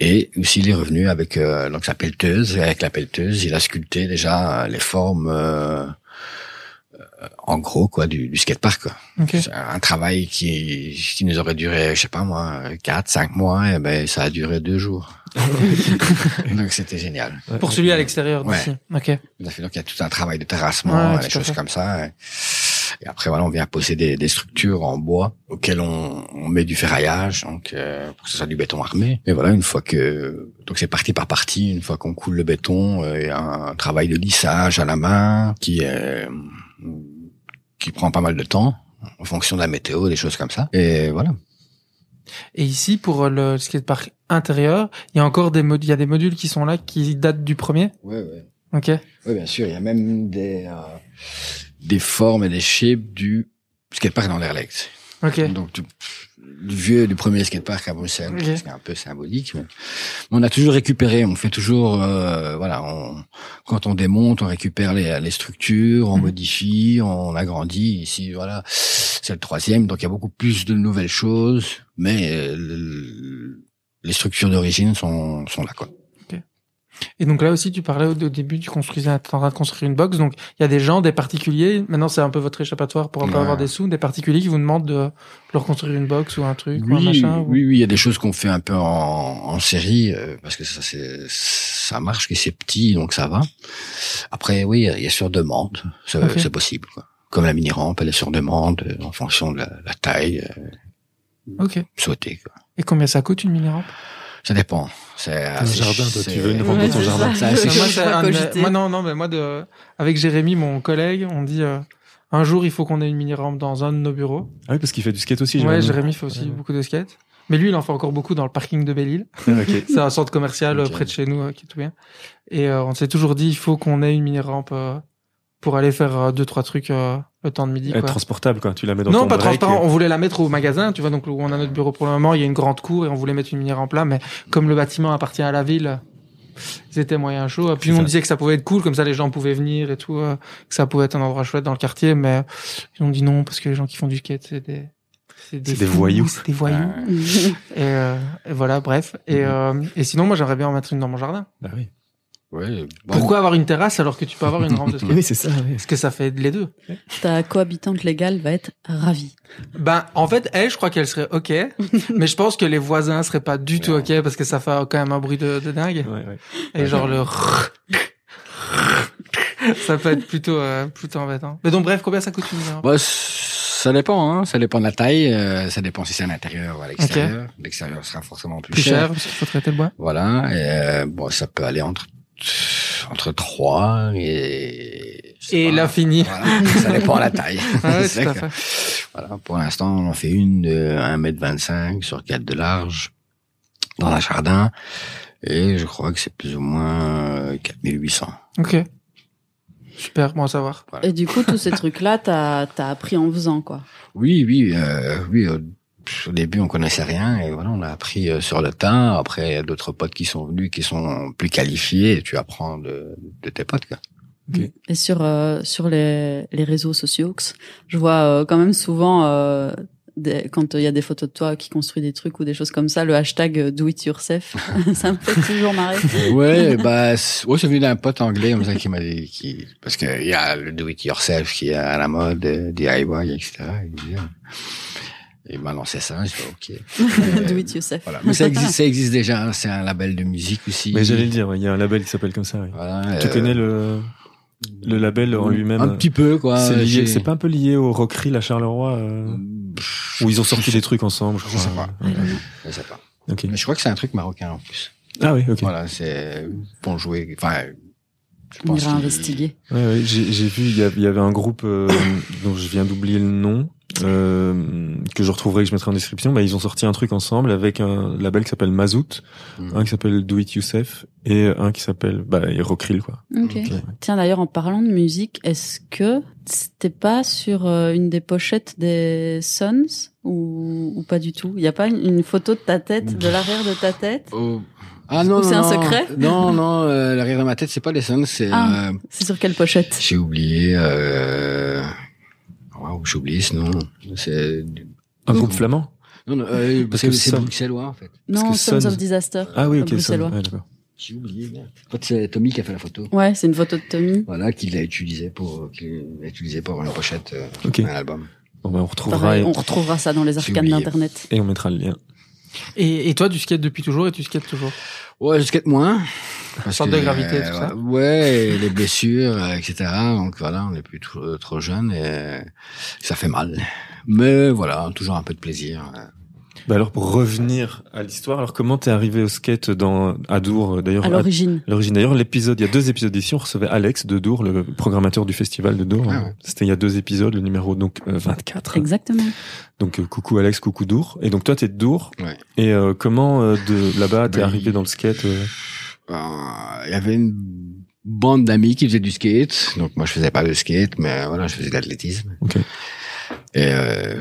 Et aussi il est revenu avec euh, donc sa pelleteuse. Et avec la pelleteuse, il a sculpté déjà les formes euh, en gros quoi du, du skatepark. Quoi. Ok. C'est un travail qui, qui nous aurait duré, je sais pas moi, quatre, cinq mois. Et ben ça a duré deux jours. donc c'était génial. Ouais. Pour celui à l'extérieur Ouais. d'ici. Ok. Donc il y a tout un travail de terrassement, Ouais, des choses fait. comme ça. Et, après voilà, on vient poser des, des structures en bois auxquelles on, on met du ferraillage, donc euh, pour que ce soit du béton armé. Et voilà, une fois que donc c'est partie par partie, une fois qu'on coule le béton, euh, il y a un travail de lissage à la main qui est qui prend pas mal de temps en fonction de la météo, des choses comme ça. Et voilà. Et ici, pour le skatepark intérieur, il y a encore des modules, il y a des modules qui sont là qui datent du premier? Ouais, ouais. Ok. Oui, bien sûr. Il y a même des euh, des formes et des shapes du skatepark dans l'Airlex. Ok. Donc du vieux, du premier skatepark à Bruxelles, Ok. c'est un peu symbolique. Mais, on a toujours récupéré, on fait toujours, euh, voilà, on, quand on démonte, on récupère les, les structures, on Mhm. modifie, on agrandit. Ici, voilà, c'est le troisième, donc il y a beaucoup plus de nouvelles choses, mais euh, le- les structures d'origine sont, sont là, quoi. Et donc là aussi, tu parlais au, au début, tu construisais, en train de construire une box. Donc il y a des gens, des particuliers. Maintenant, c'est un peu votre échappatoire pour Ouais. avoir des sous. Des particuliers qui vous demandent de leur construire une box ou un truc ou un Oui, machin. ou- oui, oui, il y a des choses qu'on fait un peu en, en série euh, parce que ça, c'est, ça marche, que c'est petit, donc ça va. Après, oui, il y a sur demande, c'est, possible. Quoi. Comme la mini rampe, elle est sur demande euh, en fonction de la, la taille euh, Ok. souhaitée. Quoi. Et combien ça coute une mini rampe Ça dépend. C'est un assez- jardin, toi, tu veux une rampe dans ton jardin. ça. Moi, c'est un moi, non, non, mais moi, de, avec Jérémy, mon collègue, on dit euh, un jour, il faut qu'on ait une mini rampe dans un de nos bureaux. Ah oui, parce qu'il fait du skate aussi. ouais, Jérémy. Jérémy fait aussi Ouais. beaucoup de skate. Mais lui, il en fait encore beaucoup dans le parking de Belle-Île. Ah. C'est un centre commercial euh, près de chez nous euh, qui est tout bien. Et euh, on s'est toujours dit, il faut qu'on ait une mini rampe euh, pour aller faire euh, deux trois trucs euh, le temps de midi. Elle est Quoi. transportable, quoi. Tu la mets dans Non, ton pas transparent. On voulait la mettre au magasin, tu vois, donc où on a notre bureau pour le moment. Il y a une grande cour et on voulait mettre une mini rampe là, mais comme le bâtiment appartient à la ville, c'était moyen chaud. Puis on ça. disait que ça pouvait être cool, comme ça les gens pouvaient venir et tout, euh, que ça pouvait être un endroit chouette dans le quartier, mais ils ont dit non parce que les gens qui font du skate, c'est des C'est des voyous. c'est des voyous. Euh, Et, euh, et voilà, bref. Et, Mhm. euh, et sinon, moi, j'aimerais bien en mettre une dans mon jardin. Ah oui. Ouais, bon, Pourquoi avoir une terrasse alors que tu peux avoir une rampe de skate Oui, c'est ça. oui. Parce que ça fait les deux. Ta cohabitante légale va être ravie. Ben, en fait, elle, je crois qu'elle serait ok, mais je pense que les voisins seraient pas du tout ok parce que ça fait quand même un bruit de, de dingue. Ouais, ouais. Et genre le ça peut être plutôt euh, plutôt embêtant. Mais donc bref, combien ça coûte une Bah, ça dépend, hein. ça dépend de la taille, euh, ça dépend si c'est à l'intérieur ou à l'extérieur. L'extérieur sera forcément plus, Plus cher, parce qu'il faut traiter le bois. Voilà, et euh, bon, ça peut aller entre entre 3 et Et l'infini. Voilà, ça dépend de la taille. Ah ouais, C'est que-. Voilà, pour l'instant, on en fait une de 1m25 sur 4 de large dans un jardin et je crois que c'est plus ou moins euh, 4800. Ok. Super, bon à savoir. Et du coup, tous ces trucs-là, t'as as appris en faisant, quoi. Oui, oui, euh, oui. Au, au début, on connaissait rien et voilà, on a appris euh, sur le tas. Après, il y a d'autres potes qui sont venus, qui sont plus qualifiés et tu apprends de, de tes potes. Quoi. Et sur euh, sur les, les réseaux sociaux, je vois euh, quand même souvent euh, des, quand il y a des photos de toi qui construit des trucs ou des choses comme ça, le hashtag euh, do it yourself, ça me fait toujours marrer. ouais, bah, c'est- ouais, c'est venu d'un pote anglais comme ça qui m'a dit, qui, parce que il y a le do it yourself qui est à la mode, euh, DIY, etc. Il m'a lancé ça, j'ai dit ok. do it yourself. Voilà. Mais ça existe, ça existe déjà. hein. C'est un label de musique aussi. Mais j'allais le dire, ouais, il y a un label qui s'appelle comme ça. oui. Voilà, Tu euh, connais le le label en lui-même Un petit peu, quoi. C'est lié, J'ai- c'est pas un peu lié au Rockery à Charleroi euh, où ils ont sorti des trucs ensemble, je Je crois. sais pas. Ouais. Je sais pas. Mais je crois que c'est un truc marocain en plus. Ah oui, ok. Voilà, c'est pour jouer. Enfin, je On pense ira qu'il- investiguer. Ouais, ouais, j'ai j'ai vu, il y, y avait un groupe euh, dont je viens d'oublier le nom, euh, que je retrouverai, que je mettrai en description. Bah, ils ont sorti un truc ensemble avec un label qui s'appelle Mazout, Mhm. un qui s'appelle Do It Yourself et un qui s'appelle bah, Rockrill, quoi. Ok. Ok. Tiens, d'ailleurs, en parlant de musique, est-ce que c'était pas sur euh, une des pochettes des Sons ou, ou pas du tout? Il y a pas une, une photo de ta tête, de l'arrière de ta tête? Oh. Ah non, c'est un secret? Non, non, euh, l'arrière de ma tête, c'est pas les Sons, c'est. Ah. euh, C'est sur quelle pochette? j'ai oublié. Euh... Waouh, j'ai oublié ce nom. C'est. Un groupe flamand? Non, non, euh, Parce c'est que c'est Son- bruxellois en fait. Parce Non, que Sons of Disaster. Ah oui, ok. ça, bruxellois. ouais, d'accord. J'ai oublié. En fait, c'est Tommy qui a fait la photo. Ouais, c'est une photo de Tommy. Voilà, qu'il a utilisé pour, qu'il a utilisé pour une pochette euh, album. Bon, bah, on retrouvera Pareil, et, on retrouvera ça dans les arcanes d'internet. et on mettra le lien. Et, et toi, tu skates depuis toujours et tu skates toujours? Ouais, je skate moins. Parce Sorte de gravité, tout ça. Ouais, les blessures, euh, etc. Donc voilà, on n'est plus trop, trop jeune et euh, ça fait mal. Mais voilà, toujours un peu de plaisir. Bah alors pour revenir à l'histoire, alors comment t'es arrivé au skate dans à Dour euh, d'ailleurs À l'origine. à l'origine d'ailleurs l'épisode il y a deux épisodes ici on recevait Alex de Dour le programmateur du festival de Dour Ah ouais. c'était il y a deux épisodes le numéro donc euh, 24 Exactement. donc euh, coucou Alex coucou Dour et donc toi t'es de Dour Ouais. et euh, comment euh, de là-bas t'es Ben, arrivé dans le skate euh, Euh, Il y avait une bande d'amis qui faisaient du skate. Donc moi, je faisais pas de skate, mais voilà, je faisais de l'athlétisme. Ok. Et euh,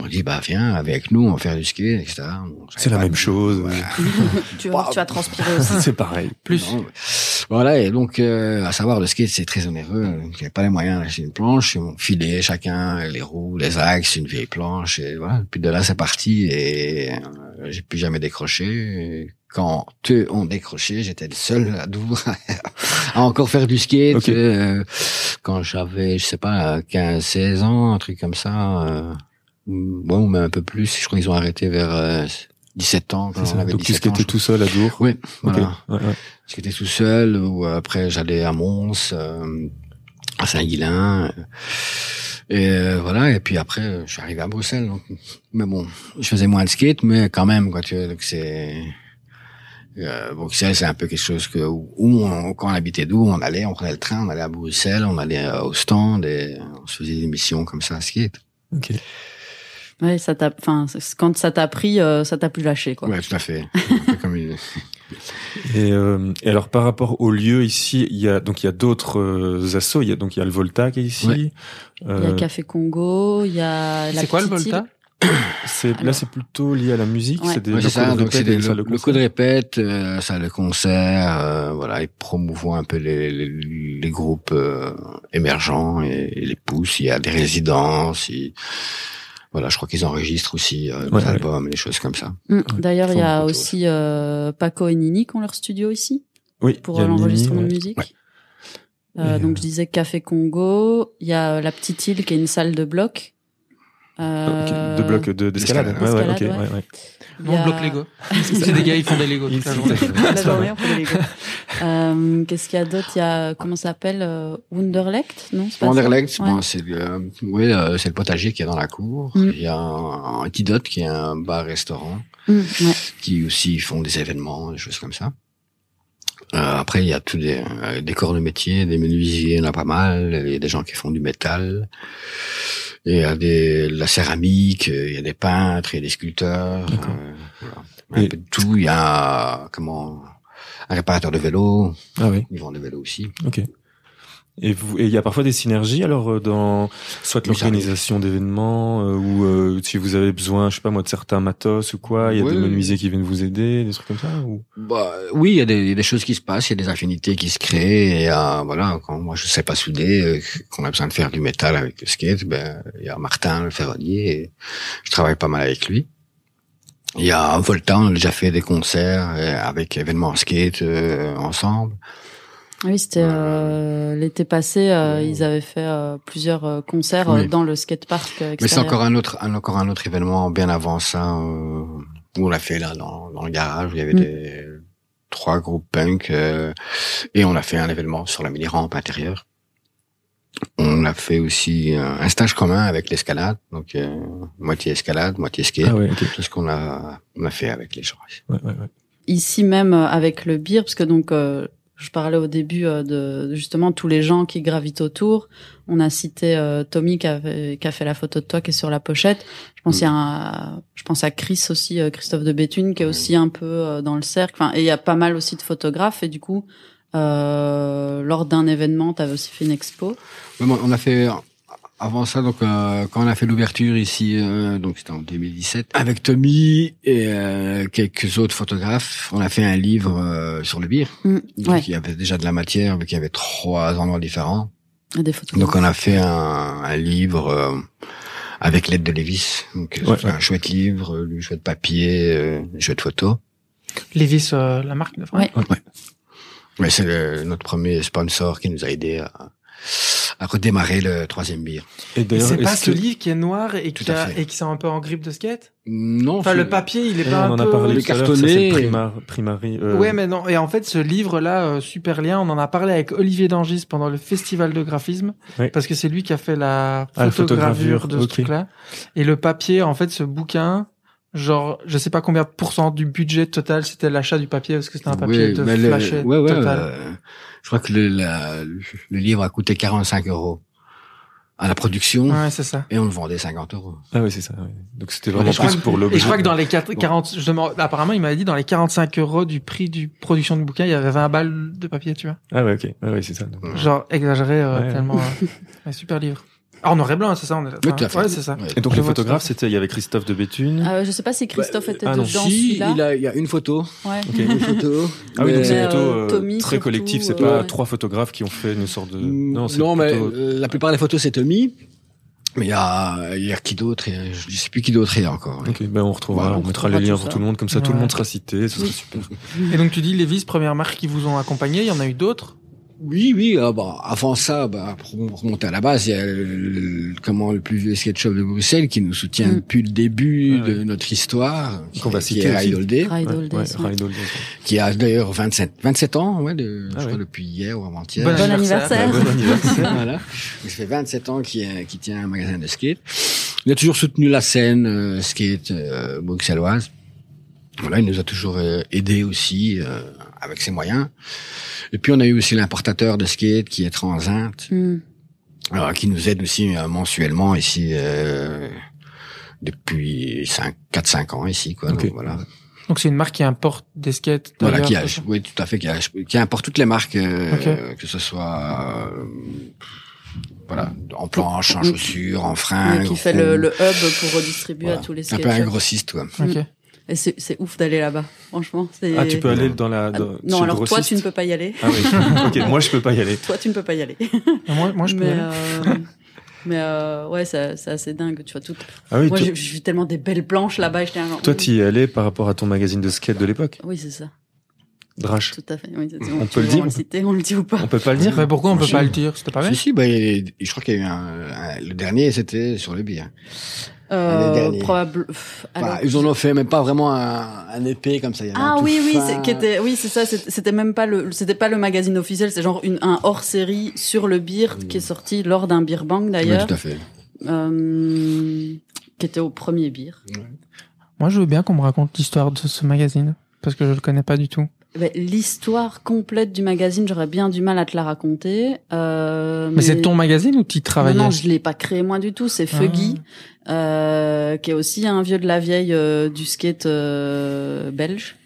on dit, bah viens avec nous, on va faire du skate, etc. C'est la même chose, Voilà. tu, vas, tu vas transpirer aussi. c'est pareil Plus. Non, Voilà, et donc, euh, à savoir, le skate, c'est très onéreux. J'avais pas les moyens d'acheter une planche, on filait chacun les roues, les axes, une vieille planche, et voilà. Puis de là, c'est parti, et euh, j'ai plus jamais décroché. Et quand eux ont décroché, j'étais le seul à à encore faire du skate. Euh, quand j'avais, je sais pas, 15, 16 ans, un truc comme ça. Euh, bon, mais un peu plus. Je crois qu'ils ont arrêté vers euh, 17 ans. Quand on avait donc tu 17 ans, skatais je tout seul à Dour oui, ok voilà. Ouais, ouais. J'étais tout seul, ou après j'allais à Mons, euh, à Saint-Guilain. euh, Et euh, voilà, et puis après, je suis arrivé à Bruxelles. Donc, mais bon, je faisais moins de skate, mais quand même, quoi, tu vois, donc c'est... Euh, Bruxelles, c'est un peu quelque chose que où on, quand on habitait d'où, on allait, on prenait le train, on allait à Bruxelles, on allait euh, au stand et on se faisait des missions comme ça à skate. ok Ouais, ça t'a, enfin, quand ça t'a pris, euh, ça t'a plus lâché, quoi. Ouais, tout à fait. Un peu comme une... Et, euh, et alors par rapport au lieu ici, il y a donc il y a d'autres euh, assos. Il y a donc il y a le Volta qui est ici. Ouais. Il y a Euh, Café Congo, il y a la C'est quoi le. Volta? c'est là Alors- c'est plutôt lié à la musique. Ouais. C'est des Ouais, c'est ça, donc et des- le, le concert. coup de répète, euh, salle de concert, euh, voilà, ils promouvoient un peu les, les, les groupes euh, émergents et, et les poussent. Il y a des résidences, ils- voilà, je crois qu'ils enregistrent aussi euh, des Ouais, albums et des choses comme ça. Mm. D'ailleurs, il y a aussi euh, Paco et Nini qui ont leur studio ici Oui, pour il l'enregistrement Nini, de musique. Ouais. Euh, Et, donc euh, je disais Café Congo, il y a la petite île qui est une salle de bloc Euh, De blocs de- d'escalade. d'escalade. ouais, ouais, ok, D'escalade, ouais, ouais. Non, a- bloc Lego. C'est des gars, ils font des Lego toute la Ils- journée. La journée, on fait des Lego. Euh, Qu'est-ce qu'il y a d'autre? Il y a comment ça s'appelle euh, Wunderlect Non, c'est bon, c'est le, oui, euh, c'est le potager qui est dans la cour. Mm. Il y a un, un Tidot qui est un bar-restaurant ouais. qui aussi font des événements, des choses comme ça. Euh, après, il y a tous des, euh, des corps de métier, des menuisiers, il y en a pas mal. Il y a des gens qui font du métal. Il y a des, de la céramique, euh, il y a des peintres, il y a des sculpteurs. Euh, voilà. Un Et- peu de tout. Il y a, comment, un réparateur de vélo. Ah oui, Ils vendent des vélos aussi. ok. Et il y a parfois des synergies alors euh, dans soit l'organisation d'événements euh, ou euh, si vous avez besoin, je sais pas moi, de certains matos ou quoi, il y a Oui, des menuisiers qui viennent vous aider, des trucs comme ça ou? Bah, oui, il y a des, il y a des choses qui se passent, il y a des affinités qui se créent. Et euh, voilà, quand moi je sais pas souder, euh, qu'on a besoin de faire du métal avec le skate, ben il y a Martin le ferronnier, et je travaille pas mal avec lui. Il y a Volta, on a déjà fait des concerts euh, avec événements skate euh, ensemble. Oui, c'était euh, l'été passé. euh, ils avaient fait euh, plusieurs euh, concerts euh, Oui. dans le skatepark. Mais c'est encore un autre, un, encore un autre événement bien avant ça euh, où on l'a fait là dans, dans le garage. où Il y avait Mm. des trois groupes punk euh, et on a fait un événement sur la mini rampe intérieure. On a fait aussi un stage commun avec l'escalade, donc euh, moitié escalade, moitié skate. Ah ouais, ok. C'est ce qu'on a, on a fait avec les gens. Ouais, ouais, ouais. Ici même avec le beer, parce que donc euh, je parlais au début euh, de justement tous les gens qui gravitent autour. On a cité euh, Tommy qui a, fait, qui a fait la photo de toi qui est sur la pochette. Je pense Mm. a un, je pense à Chris aussi, euh, Christophe de Béthune qui est aussi un peu euh, dans le cercle. Enfin, et il y a pas mal aussi de photographes et du coup. Lors d'un événement, tu avais aussi fait une expo. On a fait avant ça donc euh, quand on a fait l'ouverture ici euh, donc c'était en 2017 avec Tommy et euh, quelques autres photographes on a fait un livre euh, sur le beer Mm, donc ouais, il y avait déjà de la matière mais il y avait trois endroits différents des photos. donc on a fait un, un livre euh, avec l'aide de Lévis donc euh, Ouais, ouais. un chouette livre du chouette papier euh, une chouette photo Levis, euh, la marque. enfin, Ouais. mais c'est le- notre premier sponsor qui nous a aidé à, à redémarrer le troisième beer Et d'ailleurs, c'est pas ce que- livre qui est noir et Tout qui, a, et qui sont un peu en grippe de skate? Non Enfin, le papier, il est Eh, pas on un en a peu... parlé le ça, cartonné primar, primari. euh, Ouais, mais non. Et en fait, ce livre-là, euh, super lien, on en a parlé avec Olivier Dangis pendant le festival de graphisme, Ouais. parce que c'est lui qui a fait la Ah, la photogravure de ce truc-là. Et le papier, en fait, ce bouquin, genre, je sais pas combien de pourcents du budget total c'était l'achat du papier, parce que c'était un papier Oui, de flashet ouais, ouais, total. euh, je crois que le, la- le livre a coûté 45 euros à la production Ouais, c'est ça. et on le vendait 50 euros. Ah oui, c'est ça. ouais. Donc c'était vraiment plus que, pour l'objet. et je crois que dans les 4 40, je demande- apparemment, il m'avait dit dans les 45 euros du prix du production du bouquin, il y avait 20 balles de papier, tu vois. Ah ouais, ok. Ouais, ouais, c'est ça. Donc. Genre, exagéré, euh, Ouais. tellement, euh, ouais, super livre. Ah, en noir et blanc, c'est ça, on est, Oui, enfin, tout à fait. Ouais, c'est ça. Et donc Je le vois tout photographe, à fait. c'était il y avait Christophe de Béthune. Euh, je sais pas si Christophe était ah non, dedans si, il a, il y a une photo. Ouais. Ok. Une photo. Ah oui, donc c'est Mais, plutôt euh, euh, Tommy, très surtout, collectif. C'est euh, pas ouais. trois photographes qui ont fait une sorte de. Non, c'est mais plutôt- euh, la plupart des photos c'est Tommy. Mais il y a, il y a qui d'autre? Il y a- Je sais plus qui d'autre il y a encore. Ok, ben on retrouvera, Voilà, on, on mettra les liens pour tout le monde, comme ça tout le monde sera cité, ce serait Oui. super. Et donc, tu dis, Levis, première marque qui vous ont accompagné, il y en a eu d'autres? Oui, oui. ah bah, avant ça, bah, pour remonter à la base, il y a le, le- comment le plus vieux skate shop de Bruxelles qui nous soutient Mm. depuis le début Ouais, de notre histoire, qui, Qu'on va qui citer est. Ride All Day, Ride Ouais, All Days, ouais, ouais. Ride All Days. qui a d'ailleurs 27, 27 ans, ouais, de, Ah je crois ouais. depuis hier ou avant-hier. Bon Bon anniversaire. Ouais, bon anniversaire. voilà. Ça fait 27 ans qu'il tient un magasin de skate. Il a toujours soutenu la scène euh, skate euh, bruxelloise. Voilà, il nous a toujours euh, aidé aussi euh, avec ses moyens. Et puis on a eu aussi l'importateur de skate qui est Transint, Hmm. euh, qui nous aide aussi euh, mensuellement ici euh, depuis 5, 4-5 ans ici. Quoi. Donc, voilà, Donc, c'est une marque qui importe des skates. voilà qui a, oui, tout à fait, qui, a, qui importe toutes les marques, euh, que ce soit euh, voilà, en planche, en chaussures, en Ouais, fringues. qui fait le, le hub pour redistribuer voilà. à tous les un peu un grossiste, quoi. Ok. Et c'est c'est ouf d'aller là-bas, franchement. c'est- Ah, tu peux aller dans la. Ah, dans- non, alors toi, tu ne peux pas y aller. Ah oui. ok, moi je peux pas y aller. Toi, tu ne peux pas y aller. Et Moi, moi, je peux y mais aller. euh, mais euh, ouais, c'est c'est assez dingue. Tu vois tout. Ah oui, Moi, toi, j'ai j'ai vu tellement des belles planches là-bas. genre, toi t'y es allé par rapport à ton magazine de skate de l'époque, Oui, c'est ça. Drash. Tout à fait. Oui, c'est- On peut le dire On le citer, on le dit ou pas? On peut pas le dire Mais pourquoi on peut Si. pas le dire? C'était pas bien Si, si, bah, je crois qu'il y a eu un, un- le dernier, c'était sur le bière. Probable. pff, alors, ils en ont fait même pas vraiment un, un épée comme ça. il y en a un Ah oui oui qui était oui c'est ça c'était même pas le c'était pas le magazine officiel c'est genre une un hors série sur le beer qui est sorti lors d'un beer bang Oui, d'ailleurs tout à fait. euh, qui était au premier beer. Moi, je veux bien qu'on me raconte l'histoire de ce magazine parce que je le connais pas du tout. Ben, L'histoire complète du magazine, j'aurais bien du mal à te la raconter. Euh, Mais, c'est ton magazine ou tu y travaillais Non, je l'ai pas créé moi du tout. C'est Fuggy, Ah. euh, qui est aussi un vieux de la vieille euh, du skate euh, belge.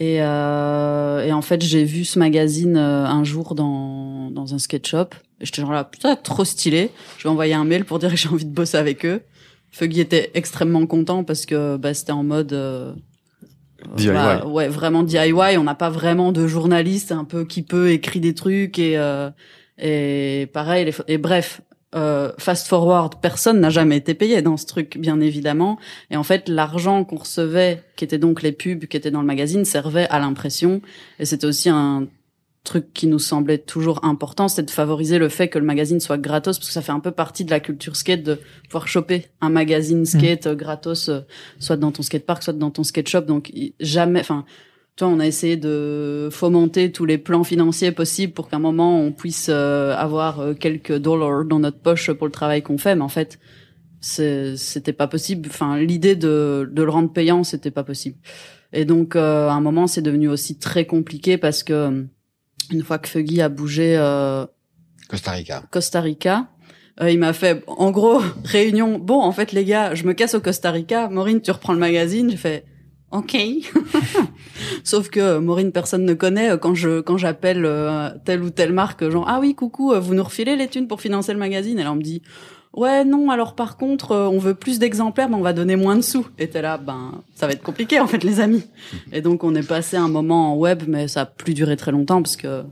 Et, euh, et en fait, j'ai vu ce magazine un jour dans, dans un skate shop. Et J'étais genre là, putain, trop stylé. Je vais envoyer un mail pour dire que j'ai envie de bosser avec eux. Fuggy était extrêmement content parce que bah, c'était en mode euh, DIY. bah, ouais, vraiment DIY. On n'a pas vraiment de journaliste un peu qui peut écrire des trucs et euh, et pareil. Et bref, euh, fast forward, personne n'a jamais été payé dans ce truc, bien évidemment. Et en fait, l'argent qu'on recevait, qui était donc les pubs qui étaient dans le magazine, servait à l'impression. Et c'était aussi un truc qui nous semblait toujours important, c'est de favoriser le fait que le magazine soit gratos, parce que ça fait un peu partie de la culture skate de pouvoir choper un magazine skate euh, gratos, euh, soit dans ton skatepark, soit dans ton skate shop. Donc jamais, enfin, toi, on a essayé de fomenter tous les plans financiers possibles pour qu'à un moment on puisse euh, avoir quelques dollars dans notre poche pour le travail qu'on fait, mais en fait, c'était pas possible. Enfin, l'idée de, de le rendre payant, c'était pas possible. Et donc, euh, à un moment, c'est devenu aussi très compliqué parce que une fois que Fuggy a bougé euh, Costa Rica. Costa Rica, euh, il m'a fait, en gros, réunion. Bon, en fait, les gars, je me casse au Costa Rica. Maureen, tu reprends le magazine. J'ai fait, ok. Sauf que euh, Maureen, personne ne connaît. Euh, Quand je quand j'appelle euh, telle ou telle marque, genre ah oui, coucou, vous nous refilez les thunes pour financer le magazine? Et là, on me dit. Ouais, non, alors par contre, euh, on veut plus d'exemplaires, mais on va donner moins de sous. Et t'es là, ben, ça va être compliqué, en fait, les amis. Et donc, on est passé un moment en web, mais ça a plus duré très longtemps, parce que,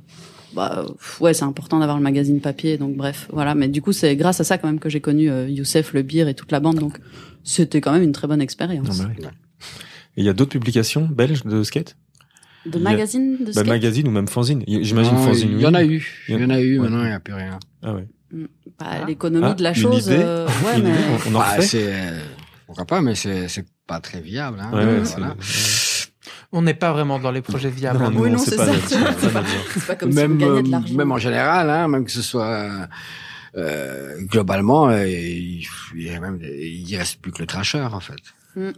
bah, ouais, c'est important d'avoir le magazine papier, donc bref, voilà. Mais du coup, c'est grâce à ça, quand même, que j'ai connu euh, Youssef, le beer et toute la bande, donc c'était quand même une très bonne expérience. Non, bah oui. Et il y a d'autres publications belges de skate? De y magazine, de bah, skate? Magazine ou même fanzine. J'imagine fanzine. Il oui. y en a eu. Il y y en- en a eu. Ouais. Maintenant, il n'y a plus rien. Ah ouais. Bah, Ah. L'économie Ah, de la une chose, idée euh, ouais, Une mais... idée, on, on en Bah, refait c'est pourquoi pas, mais c'est c'est pas très viable. Hein. Ouais, ouais, Voilà. On n'est pas vraiment dans les projets viables. Non, hein. nous, Oui, on non, c'est pas on pas dire. C'est pas comme si même on gagnait de euh, l'argent. même en général, hein, même que ce soit euh, globalement, euh, il, il y a même il reste plus que le trasher en fait.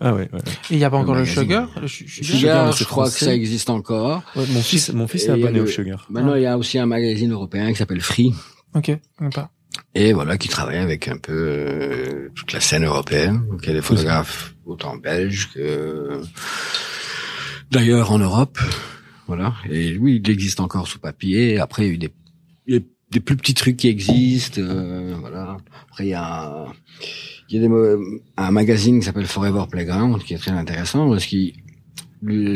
Ah ouais, ouais. Et il n'y a pas encore le sugar, le su- sugar? Sugar, Sugar, mais je crois que ça existe encore. Ouais, mon fils, mon fils est abonné le- au Sugar. Maintenant, il y a aussi un magazine européen qui s'appelle Free. Ok, pas. Et voilà, qui travaille avec un peu euh, toute la scène européenne. Donc, il y a des photographes autant belges que d'ailleurs en Europe. Voilà. Et oui, il existe encore sous papier. Après, il y a eu des, a des plus petits trucs qui existent. euh, voilà. Après, il y a, il y a des, un magazine qui s'appelle Forever Playground qui est très intéressant parce qu'il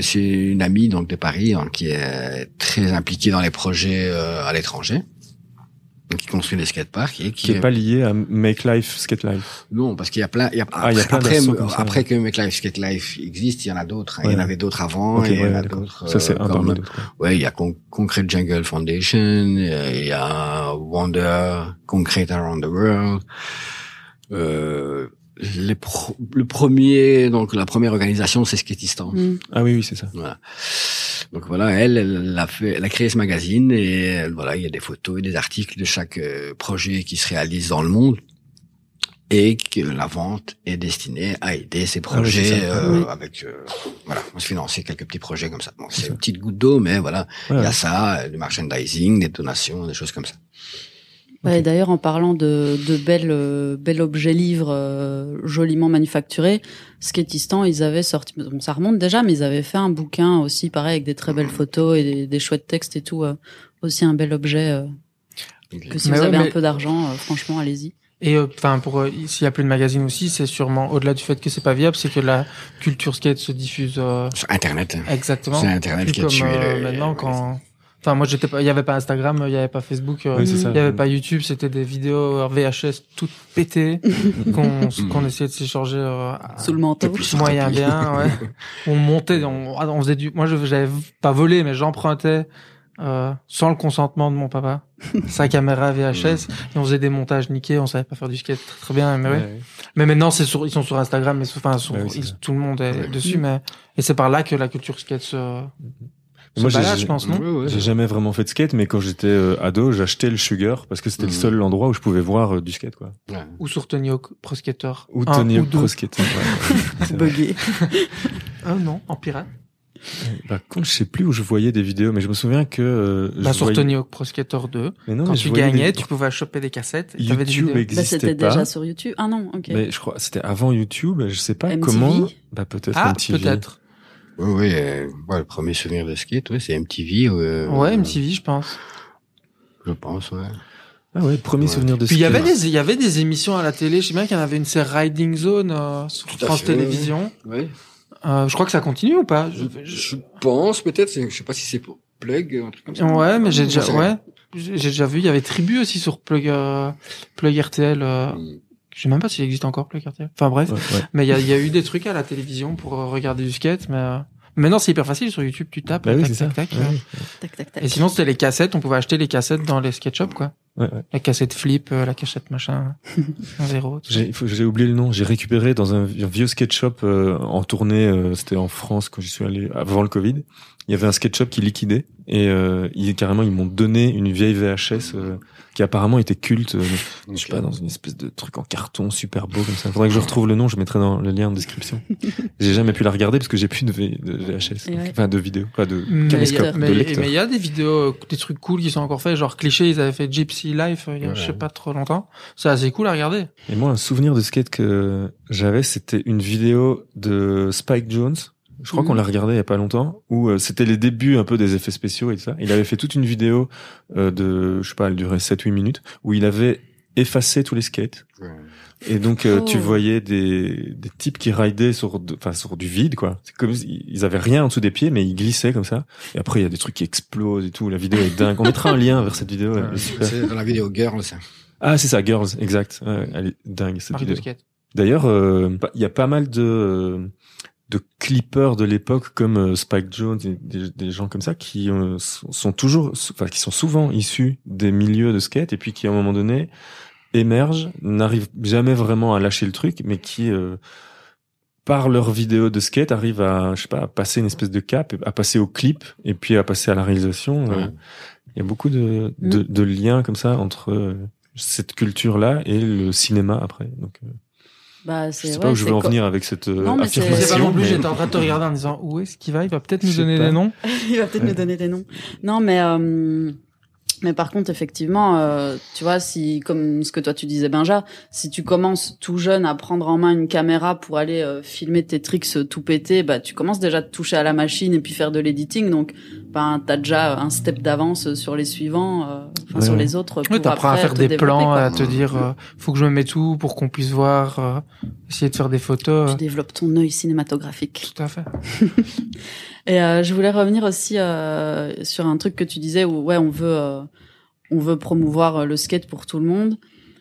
c'est une amie donc de Paris hein, qui est très impliquée dans les projets euh, à l'étranger, qui construit des skateparks et qui, Qui est pas lié à Make Life, Skate Life. non, parce qu'il y a plein, il y a, Ah, il y a plein après, ça, après que Make Life Skate Life existe, il y en a d'autres. hein. Il y en avait d'autres avant, il y en a d'autres. Ça, c'est euh, un comme- parmi d'autres. Ouais, il y a Con- Concrete Jungle Foundation, il y a Wonder, Concrete Around the World. Euh, les pro- le premier, donc la première organisation, c'est Skatistan. Mm. Ah oui, oui, c'est ça. Voilà. Donc voilà, elle, elle a fait, elle a créé ce magazine et voilà, il y a des photos et des articles de chaque euh, projet qui se réalise dans le monde et que la vente est destinée à aider ces Ah oui, projets ça. euh, Oui. avec euh, voilà, on se financer quelques petits projets comme ça. Bon, C'est une petite goutte d'eau, mais voilà, il y a ça, euh, du merchandising, des donations, des choses comme ça. Ouais, D'ailleurs, en parlant de, de belles, euh, bel objets livres euh, joliment manufacturés, Skatistan, ils avaient sorti, bon, ça remonte déjà, mais ils avaient fait un bouquin aussi, pareil, avec des très belles photos et des, des chouettes textes et tout. euh, aussi un bel objet euh, que si Mais vous ouais, avez mais- un peu d'argent, euh, franchement, allez-y. Et euh, enfin pour euh, s'il y a plus de magazine aussi, c'est sûrement au-delà du fait que c'est pas viable, c'est que la culture skate se diffuse euh, sur Internet, exactement. c'est Internet Plus qui a comme tué euh, le- maintenant quand enfin moi j'étais pas il y avait pas Instagram, il y avait pas Facebook, euh, Oui, il y avait pas YouTube, c'était des vidéos VHS toutes pétées qu'on qu'on essayait de s'échanger euh, Sous le manteau. Moyen bien, ouais. on montait, on, on faisait du, moi je j'avais pas volé, mais j'empruntais euh, sans le consentement de mon papa, sa caméra VHS, et on faisait des montages niqués, on savait pas faire du skate très, très bien, mais ouais. Ouais. Mais maintenant, c'est sur, ils sont sur Instagram, mais enfin, sur- Ouais, oui, c'est ils- ça. tout le monde est Ouais. dessus, mais et c'est par là que la culture skate se, se Moi, balade, je pense, non Ouais, ouais. J'ai jamais vraiment fait de skate, mais quand j'étais euh, ado, j'achetais le Sugar parce que c'était le Mhm. seul endroit où je pouvais voir euh, du skate, quoi. Ouais. Ou sur Tony Hawk Pro Skater. Ou Un Tony ou Hawk deux. Pro Skate. ouais. C'est vrai. Bugué. Ah non, en pirate. Par contre, je sais plus où je voyais des vidéos, mais je me souviens que euh, Bah, je sur voyais- Tony Hawk Pro Skater 2, Mais non, quand mais tu gagnais, des- tu pouvais choper des cassettes, et t'avais des YouTube vidéos. Bah, existait c'était déjà sur YouTube. Ah non, ok. Mais je crois c'était avant YouTube. Je sais pas MTV? comment. Bah peut-être Ah, MTV. peut-être. Oui, oui. euh, ouais, le premier souvenir de skate, ouais, c'est MTV. Euh, Ouais, MTV, je pense. Je pense, ouais. Ah ouais, premier Ouais. souvenir de Puis il y skate. avait des, il y avait des émissions à la télé. Je sais bien qu'il y en avait une, c'est Riding Zone euh, sur Tout France Télévisions. Oui. Euh, je crois que ça continue ou pas? Je, Je- je pense peut-être, je sais pas si c'est pour Plug, un truc comme ça. Ouais, mais j'ai déjà, ouais, j'ai déjà vu. Il y avait Tribu aussi sur Plug, euh, Plug RTL. Euh, Mm. Je sais même pas s'il existe encore Plug RTL. Enfin bref, Ouais, ouais. mais il y a, il y a eu des trucs à la télévision pour euh, regarder du skate. Mais euh, maintenant c'est hyper facile sur YouTube. Tu tapes, Bah oui, tac, c'est ça. tac, tac. Ouais. Tac, tac, tac. Et sinon c'était les cassettes. On pouvait acheter les cassettes dans les skate shops, quoi. Ouais, ouais. La cassette flip, euh, la cachette machin, un zéro. J'ai il oublié le nom. J'ai récupéré dans un, un vieux skate shop euh, en tournée. euh, C'était en France quand j'y suis allé avant le Covid. Il y avait un skate shop qui liquidait et euh, ils, carrément ils m'ont donné une vieille VHS euh, qui apparemment était culte. euh, je sais pas dans une espèce de truc en carton super beau comme ça. Faudrait que je retrouve le nom. Je mettrai dans le lien en description. j'ai jamais pu la regarder parce que j'ai plus de, v- de VHS, ouais. enfin de vidéo, pas de Mais il y caméscope, a- de lecteur. mais il y a des vidéos, euh, des trucs cool qui sont encore faits, genre cliché, ils avaient fait Gypsy Life euh, il y a Ouais. je sais pas trop longtemps. C'est assez cool à regarder. Et moi, un souvenir de skate que j'avais, c'était une vidéo de Spike Jones. Je crois qu'on l'a regardé il y a pas longtemps, où euh, c'était les débuts un peu des effets spéciaux et tout ça. Il avait fait toute une vidéo euh, de, je sais pas, elle durait 7-8 minutes, où il avait effacé tous les skates. Ouais. Et donc, euh, Oh. tu voyais des, des types qui ridaient sur, de- enfin, sur du vide, quoi. C'est comme, ils avaient rien en dessous des pieds, mais ils glissaient comme ça. Et après, il y a des trucs qui explosent et tout. La vidéo est dingue. On mettra un lien vers cette vidéo. C'est dans la vidéo Girl, ça. Ah, c'est ça, Girls, exact. Ouais, elle est dingue, cette Marie vidéo. D'ailleurs, euh, il y a pas mal de euh, de clippers de l'époque comme euh, Spike Jones, et des, des gens comme ça qui euh, sont toujours, enfin qui sont souvent issus des milieux de skate et puis qui à un moment donné émergent, n'arrivent jamais vraiment à lâcher le truc, mais qui euh, par leurs vidéos de skate arrivent à, je sais pas, à passer une espèce de cap, à passer au clip et puis à passer à la réalisation. Euh, Ouais. Il y a beaucoup de, de, de liens comme ça entre euh, cette culture-là et le cinéma après. Donc, euh, Bah, je c'est sais ouais, pas où je c'est veux en venir avec cette euh, Non, mais c'est- Je sais affirmation. pas non plus, mais- j'étais en train de te regarder en disant où est-ce qu'il va? Il va peut-être nous Je sais donner pas. des noms. Il va peut-être Ouais. nous donner des noms. Non, mais euh, mais par contre, effectivement, euh, tu vois, si comme ce que toi tu disais, Benja, si tu commences tout jeune à prendre en main une caméra pour aller euh, filmer tes tricks euh, tout pété, bah tu commences déjà à te toucher à la machine et puis faire de l'editing, donc ben t'as déjà un step d'avance sur les suivants, euh, enfin Ouais, sur ouais. les autres. Oui, pour t'apprends à faire des plans, quoi. à te dire, euh, faut que je me mette où pour qu'on puisse voir, euh, essayer de faire des photos. Tu développes ton œil cinématographique. Tout à fait. Et euh, je voulais revenir aussi euh, sur un truc que tu disais où ouais on veut euh, on veut promouvoir euh, le skate pour tout le monde.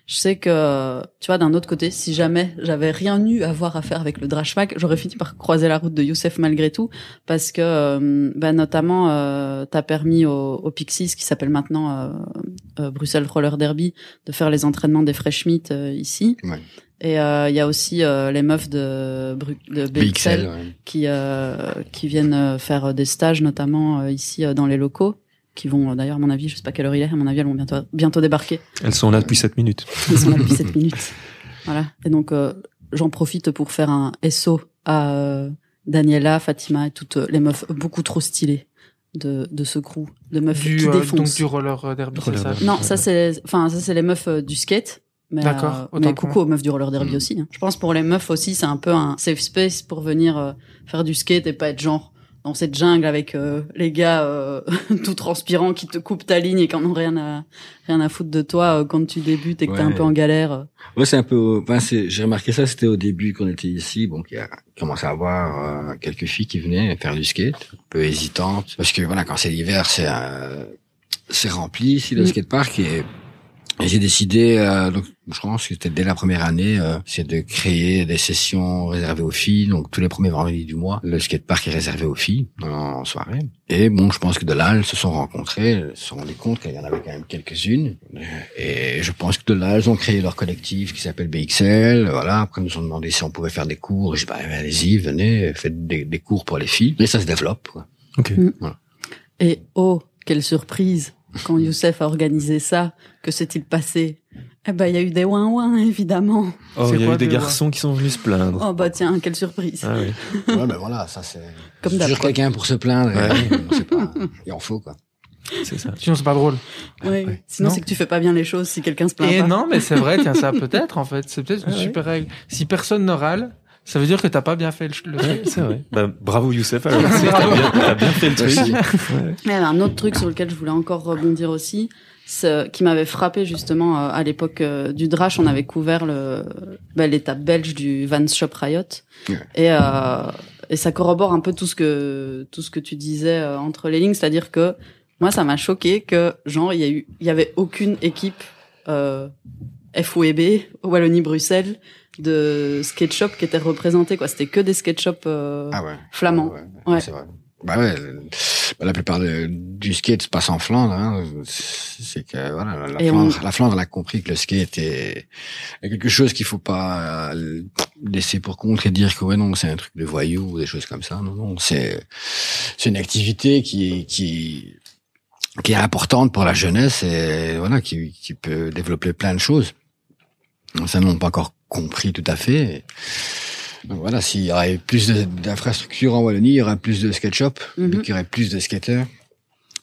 Je sais que tu vois d'un autre côté, si jamais j'avais rien eu à voir à faire avec le Drashmack, j'aurais fini par croiser la route de Youssef malgré tout parce que euh, bah, notamment euh, t'as permis au, au Pixies qui s'appelle maintenant euh, Bruxelles Roller Derby de faire les entraînements des Fresh Meat ici. Ouais. Et euh, il y a aussi euh, les meufs de, Bru de BXL BXL, ouais. qui euh, qui viennent euh, faire des stages notamment euh, ici euh, dans les locaux qui vont euh, d'ailleurs à mon avis je sais pas quelle heure il est à mon avis elles vont bientôt bientôt débarquer Elles sont là depuis 7 minutes. ils sont là depuis 7 minutes voilà et donc euh, j'en profite pour faire un SO à euh, Daniela Fatima et toutes euh, les meufs beaucoup trop stylées de de ce crew de meufs Du, qui euh, défoncent donc du roller euh, derby, c'est Roller ça derby. non ça c'est enfin ça c'est les meufs euh, du skate mais, D'accord, euh, mais coucou aux meufs du roller derby Mm. aussi. hein. Je pense pour les meufs aussi, c'est un peu un safe space pour venir euh, faire du skate et pas être genre dans cette jungle avec euh, les gars euh, tout transpirants qui te coupent ta ligne et qui en ont rien à rien à foutre de toi euh, quand tu débutes et que t'es un Ouais. peu en galère. Ouais, c'est un peu. Enfin, c'est. J'ai remarqué ça. C'était au début qu'on était ici. Bon, il y a commencé à avoir euh, quelques filles qui venaient faire du skate, un peu hésitantes, parce que voilà, quand c'est l'hiver, c'est euh, c'est rempli ici le Mm. skatepark Et j'ai décidé, euh, donc je pense que c'était dès la première année, euh, c'est de créer des sessions réservées aux filles. Donc tous les premiers vendredis du mois, le skatepark est réservé aux filles en soirée. Et bon, je pense que de là, elles se sont rencontrées, elles se sont rendues compte qu'il y en avait quand même quelques-unes. Et je pense que de là, elles ont créé leur collectif qui s'appelle BXL. Voilà. Après, nous ont demandé si on pouvait faire des cours. Je dis, bah, allez-y, venez, faites des, des, cours pour les filles. Et ça se développe. Quoi. Ok. Mm. Voilà. Et oh, quelle surprise quand Youssef a organisé ça, que s'est-il passé? Eh ben, il y a eu des ouin-ouin, évidemment. Oh, il y a eu des garçons ouin? qui sont venus se plaindre. Oh bah tiens, quelle surprise. Ah oui. ouais, ben voilà, ça c'est. Comme toujours quelqu'un pour se plaindre. Ouais. on sait pas. Il en faut quoi. C'est ça. Sinon c'est pas drôle. Oui. Ouais. Sinon c'est que tu fais pas bien les choses si quelqu'un se plaint Et pas. non, mais c'est vrai. Tiens, ça peut-être en fait. C'est peut-être une ah super règle. Si personne ne râle, ça veut dire que t'as pas bien fait le, le ouais, c'est vrai. Bah, bravo Youssef. Alors, t'as bien, as bien fait le truc. ouais. Il y avait un autre truc sur lequel je voulais encore rebondir aussi, qui m'avait frappé justement euh, à l'époque euh, du Drash. On avait couvert le bah, l'étape belge du Vans Shop Riot ouais. et euh, et ça corrobore un peu tout ce que tout ce que tu disais euh, entre les lignes, c'est-à-dire que moi ça m'a choqué que genre il y a eu il y avait aucune équipe euh, FOEB Wallonie Bruxelles de skate shop qui étaient représentés quoi c'était que des skate shops euh, ah ouais. flamands ouais, ouais. c'est vrai bah ouais la plupart de, du skate se passe en Flandre hein. c'est que voilà la Flandre, on... la Flandre elle a compris que le skate est, quelque chose qu'il faut pas laisser pour compte et dire que ouais non c'est un truc de voyou ou des choses comme ça non non c'est c'est une activité qui qui qui est importante pour la jeunesse et voilà qui qui peut développer plein de choses ça n'ont pas encore compris tout à fait. Donc voilà, s'il y aurait plus d'infrastructures en Wallonie, il y aurait plus de skate shop, mm -hmm. il y aurait plus de skateurs.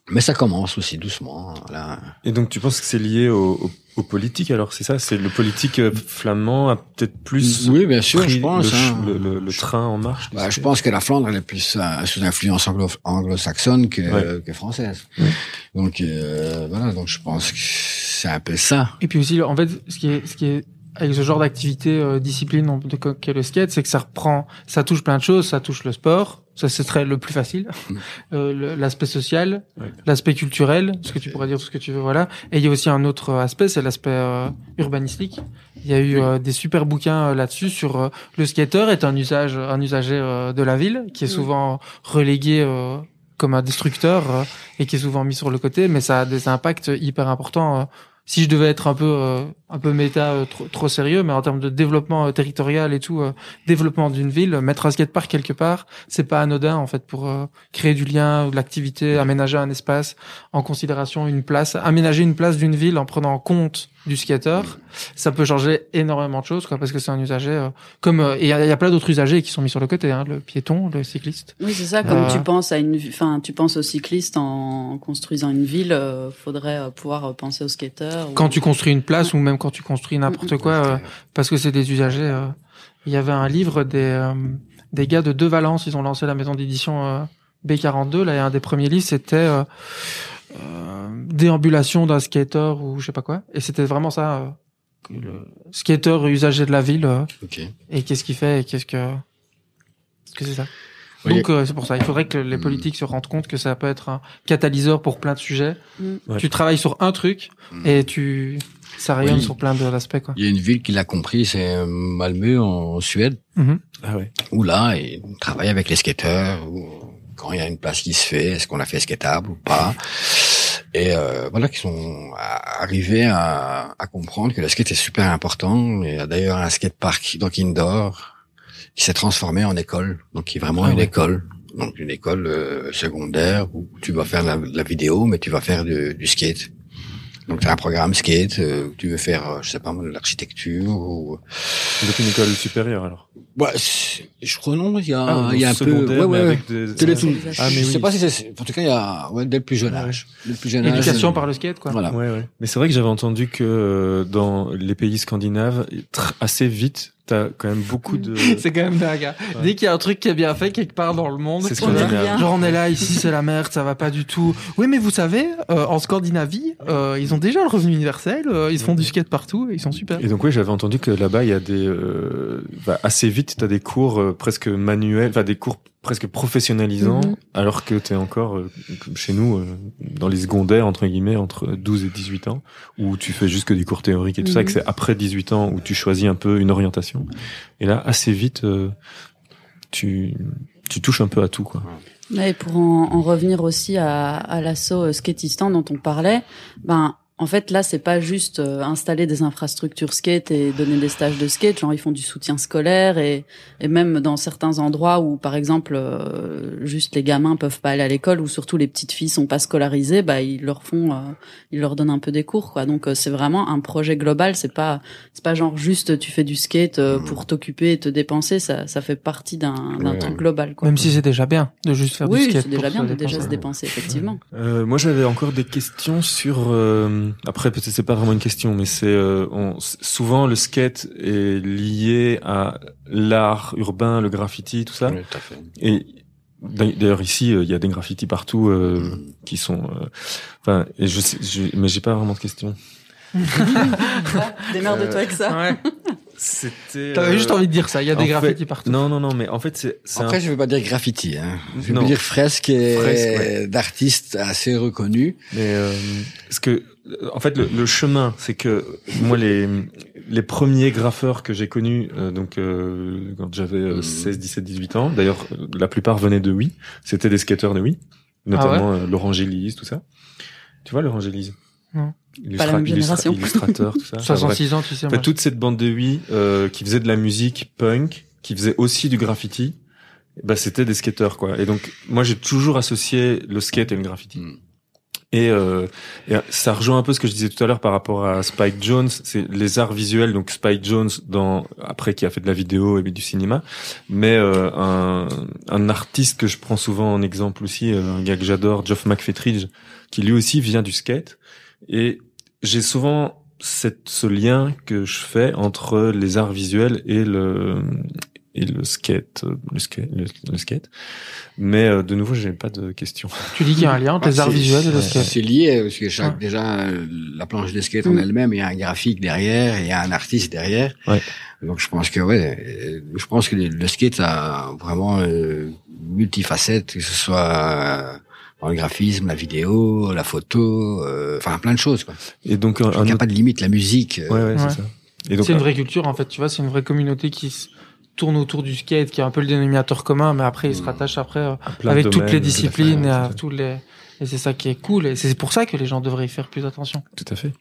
Mais ça commence aussi doucement. Là. Et donc tu penses que c'est lié au, au, au, politique alors c'est ça? C'est le politique flamand a peut-être plus oui bien sûr je pense le, hein. le, le, le, train en marche. Bah, je pense que la Flandre elle est plus euh, sous influence anglo, anglo-saxonne que, Ouais. que française. Ouais. Donc euh, voilà donc je pense que c'est un peu ça. Et puis aussi en fait ce qui est ce qui est avec ce genre d'activité euh, discipline de qu'est le skate, c'est que ça reprend, ça touche plein de choses, ça touche le sport, ça ce serait le plus facile, Mm. euh, l'aspect social, Ouais. l'aspect culturel, ce que tu pourrais dire tout ce que tu veux, voilà. Et il y a aussi un autre aspect, c'est l'aspect euh, urbanistique. Il y a eu euh, des super bouquins euh, là-dessus sur euh, le skater est un usage, un usager euh, de la ville qui est souvent relégué euh, comme un destructeur euh, et qui est souvent mis sur le côté, mais ça a des impacts hyper importants. Si je devais être un peu euh, un peu méta euh, trop, trop sérieux mais en termes de développement euh, territorial et tout euh, développement d'une ville mettre un skatepark quelque part c'est pas anodin en fait pour créer du lien ou de l'activité aménager un espace en considération une place aménager une place d'une ville en prenant en compte du skater ça peut changer énormément de choses quoi parce que c'est un usager euh, comme euh, et il y, a- il y a plein d'autres usagers qui sont mis sur le côté hein, le piéton le cycliste Oui, c'est ça. Comme Euh, tu penses à une, enfin, tu penses aux cyclistes en construisant une ville, faudrait pouvoir penser aux skateurs. ou- quand tu construis une place ou même quand tu construis n'importe quoi parce que c'est des usagers. Il y avait un livre des des gars de De Valence, ils ont lancé la maison d'édition euh, B42. Là, et un des premiers livres, c'était déambulation d'un skater ou je sais pas quoi. Et c'était vraiment ça, euh, le skater usager de la ville euh, Ok. et qu'est-ce qu'il fait et qu'est-ce que qu'est-ce que c'est ça? Oui. Donc euh, c'est pour ça, il faudrait que les politiques se rendent compte que ça peut être un catalyseur pour plein de sujets. Mm. Ouais. Tu travailles sur un truc Mm. et tu ça rayonne Oui. sur plein d'aspects quoi. Il y a une ville qui l'a compris, c'est euh, Malmö en Suède. Mhm. Ah ouais. où là, ils travaillent avec les skateurs, ou quand il y a une place qui se fait, est-ce qu'on la fait skatable ou pas. Et euh, voilà, qui sont a- arrivés à, à comprendre que le skate est super important. Il y a d'ailleurs un skatepark, donc indoor, qui s'est transformé en école, donc qui est vraiment Ah une ouais. école. Donc une école euh, secondaire où tu vas faire la, de la vidéo, mais tu vas faire du, du skate. Donc tu as un programme skate, euh, où tu veux faire, euh, je sais pas, moi, de l'architecture ou Donc une école supérieure alors. Ouais, c'est- je crois non, il y a, Ah, il y a un peu, ouais, ouais, avec des- Dès le tout. Ah, je oui. sais pas si c'est, en tout cas, il y a, ouais, dès le plus jeune Ouais. âge. Dès le plus jeune âge. Éducation euh, par le skate quoi. Voilà. Ouais, ouais. Mais c'est vrai que j'avais entendu que euh, dans les pays scandinaves, assez vite, t'as quand même beaucoup de. C'est quand même dingue. hein. Ouais. Dès qu'il y a un truc qui est bien fait quelque part dans le monde, C'est ce On qu'on est genre on est là ici c'est la merde, ça va pas du tout. Oui mais vous savez, euh, en Scandinavie, euh, ils ont déjà le revenu universel, euh, ils font du skate partout, et ils sont super. Et donc oui, j'avais entendu que là-bas, il y a des euh, bah, assez vite, t'as des cours euh, presque manuels, enfin des cours presque professionnalisant, Mhm. alors que tu es encore, euh, comme chez nous, euh, dans les secondaires, entre guillemets, entre 12 et 18 ans, où tu fais juste que des cours théoriques et tout ça, et que Mhm. c'est après 18 ans où tu choisis un peu une orientation. Et là, assez vite, euh, tu, tu touches un peu à tout, quoi. Et pour en, en revenir aussi à, à l'assaut euh, skatistan dont on parlait, ben en fait là c'est pas juste euh, installer des infrastructures skate et donner des stages de skate, genre ils font du soutien scolaire et, et même dans certains endroits où par exemple euh, juste les gamins peuvent pas aller à l'école ou surtout les petites filles sont pas scolarisées, bah ils leur font, euh, ils leur donnent un peu des cours quoi. Donc euh, c'est vraiment un projet global, c'est pas c'est pas genre juste tu fais du skate euh, pour t'occuper et te dépenser, ça ça fait partie d'un d'un Ouais. truc global quoi. Même si c'est déjà bien de juste faire du Oui, skate. c'est déjà pour bien se de déjà se dépenser. dépenser, effectivement. Euh, moi, j'avais encore des questions sur. euh, après, peut-être c'est pas vraiment une question, mais c'est euh, souvent le skate est lié à l'art urbain, le graffiti, tout ça. Oui, tout à fait. Et d'a- d'ailleurs ici, euh, il y a des graffitis partout euh, Mm. qui sont. euh, Enfin, et je, sais, je mais j'ai pas vraiment de questions. Démerde-toi avec ça. Ouais. C'était. T'avais euh, juste envie de dire ça. Il y a des graffitis fait- partout. Non, non, non, mais en fait, c'est. c'est Après, un- je vais pas dire graffiti, hein. Je Non. dire fresque et ouais. d'artistes assez reconnus. Mais euh, parce que en fait le, le chemin, c'est que moi les les premiers graffeurs que j'ai connus euh, donc euh, quand j'avais euh, Mhm. 16, 17, 18 ans, d'ailleurs euh, la plupart venaient de Wii, c'était des skateurs de Wii, notamment euh, Laurent Gélise, tout ça. Tu vois Laurent Gélise Non. Illustra- Pas la même illustra- génération. illustrateur, tout ça. Enfin, bref. 66 ans, tu sais. Toute cette bande de Wii euh, qui faisait de la musique punk, qui faisait aussi du graffiti, bah c'était des skateurs quoi. Et donc moi j'ai toujours associé le skate et le graffiti. Mm. Et, euh, et ça rejoint un peu ce que je disais tout à l'heure par rapport à Spike Jones, c'est les arts visuels. Donc Spike Jones, dans après qui a fait de la vidéo et du cinéma, mais euh, un, un artiste que je prends souvent en exemple aussi, euh, un gars que j'adore, Geoff McFetridge, qui lui aussi vient du skate. Et j'ai souvent cette, ce lien que je fais entre les arts visuels et le et le skate, euh, le skate, le, le skate. Mais euh, de nouveau, j'ai pas de questions. Tu dis qu'il y a un lien entre les arts visuels et le c'est- skate. C'est lié, parce que chaque, Ouais. déjà, euh, la planche de skate en Mm. elle-même, il y a un graphique derrière, il y a un artiste derrière. Ouais. Donc je pense que, ouais, euh, je pense que le, skate a vraiment euh, multifacette, que ce soit euh, dans le graphisme, la vidéo, la photo, euh, enfin plein de choses, quoi. Et donc Il n'y a autre- pas de limite, la musique. euh, ouais, ouais, Ouais. c'est ça. Et donc C'est une vraie culture en fait, tu vois, c'est une vraie communauté qui se tourne autour du skate, qui est un peu le dénominateur commun, mais après il se Mm. rattache après euh, avec toutes les disciplines et à tous les et c'est ça qui est cool et c'est pour ça que les gens devraient y faire plus attention. Tout à fait.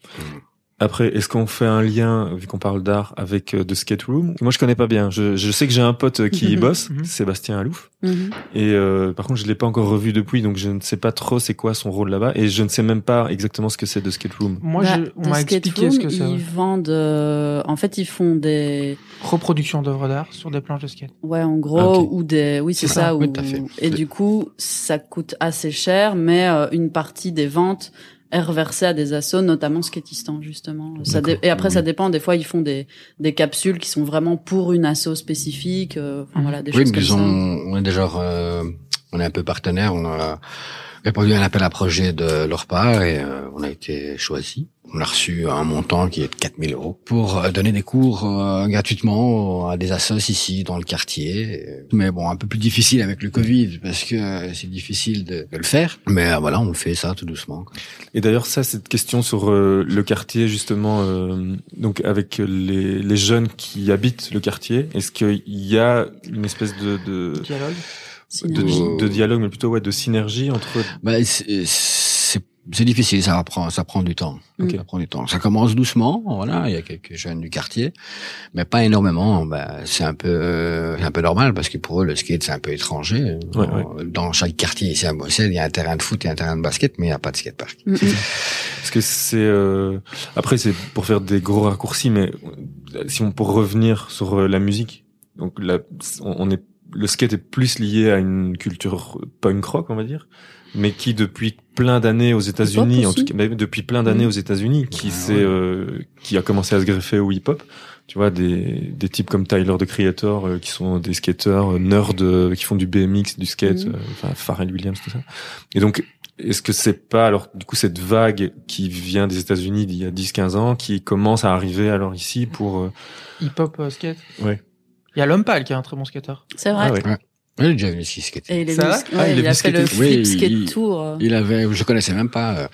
Après, est-ce qu'on fait un lien, vu qu'on parle d'art, avec euh, The Skate Room? Moi, je connais pas bien. Je, je sais que j'ai un pote euh, qui y bosse, Mhm. Sébastien Alouf. Mhm. Et euh, par contre, je l'ai pas encore revu depuis, donc je ne sais pas trop c'est quoi son rôle là-bas, et je ne sais même pas exactement ce que c'est The Skate Room. Moi, Bah, je, The on m'a Skate expliqué Room, ce que c'est. Ils vendent, euh, en fait, ils font des, Reproduction d'œuvres d'art sur des planches de skate. ouais, en gros, Ah, ou des, oui, c'est ça, ça, ou, oui, tout à fait. et du coup, ça coûte assez cher, mais euh, une partie des ventes est reversée à des assos, notamment Skatistan, justement. Ça et après, ça dépend. Des fois, ils font des, des capsules qui sont vraiment pour une asso spécifique, euh, enfin, voilà, des Oui, choses mais comme ça. on est déjà, euh, on est un peu partenaire. On a répondu à un appel à projet de leur part et euh, on a été choisi. On a reçu un montant qui est de 4000 euros pour euh, donner des cours euh, gratuitement à des assos ici dans le quartier. Mais bon, un peu plus difficile avec le Covid parce que c'est difficile de, de le faire. Mais euh, voilà, on fait ça tout doucement. quoi. Et d'ailleurs, ça, cette question sur euh, le quartier, justement, euh, donc avec les, les jeunes qui habitent le quartier, est-ce qu'il y a une espèce de, de, Dialogue. de, de dialogue, mais plutôt ouais, de synergie entre Bah, c'est c'est- c'est difficile, ça prend ça prend du temps. Ok. Ça prend du temps. Ça commence doucement, voilà. Il y a quelques jeunes du quartier, mais pas énormément. Bah, c'est un peu euh, c'est un peu normal parce que pour eux le skate c'est un peu étranger. Ouais, Euh, Dans chaque quartier ici à Bruxelles, il y a un terrain de foot et un terrain de basket, mais il n'y a pas de skatepark. Mhm. Parce que c'est euh, après c'est pour faire des gros raccourcis, mais euh, si on pour revenir sur euh, la musique, donc là on est le skate est plus lié à une culture punk rock, on va dire, mais qui depuis plein d'années aux États-Unis, en tout cas mais depuis plein d'années Mhm. aux États-Unis, qui Ouais, s'est ouais. euh, qui a commencé à se greffer au hip-hop. Tu vois des des types comme Tyler the Creator euh, qui sont des skateurs euh, nerds euh, qui font du BMX, du skate, euh, enfin Pharrell Williams tout ça. Et donc est-ce que c'est pas alors du coup cette vague qui vient des États-Unis d'il y a 10-15 ans qui commence à arriver alors ici pour euh, Hip-hop euh, skate? Ouais. Il y a l'homme pâle qui est un très bon skateur. C'est vrai. ah ouais. Est déjà venu ici skater. Et il, est Ça va ouais, Ah, il est il a venu fait le skater. flip Oui, skate il- tour. euh. Il avait, je connaissais même pas. euh,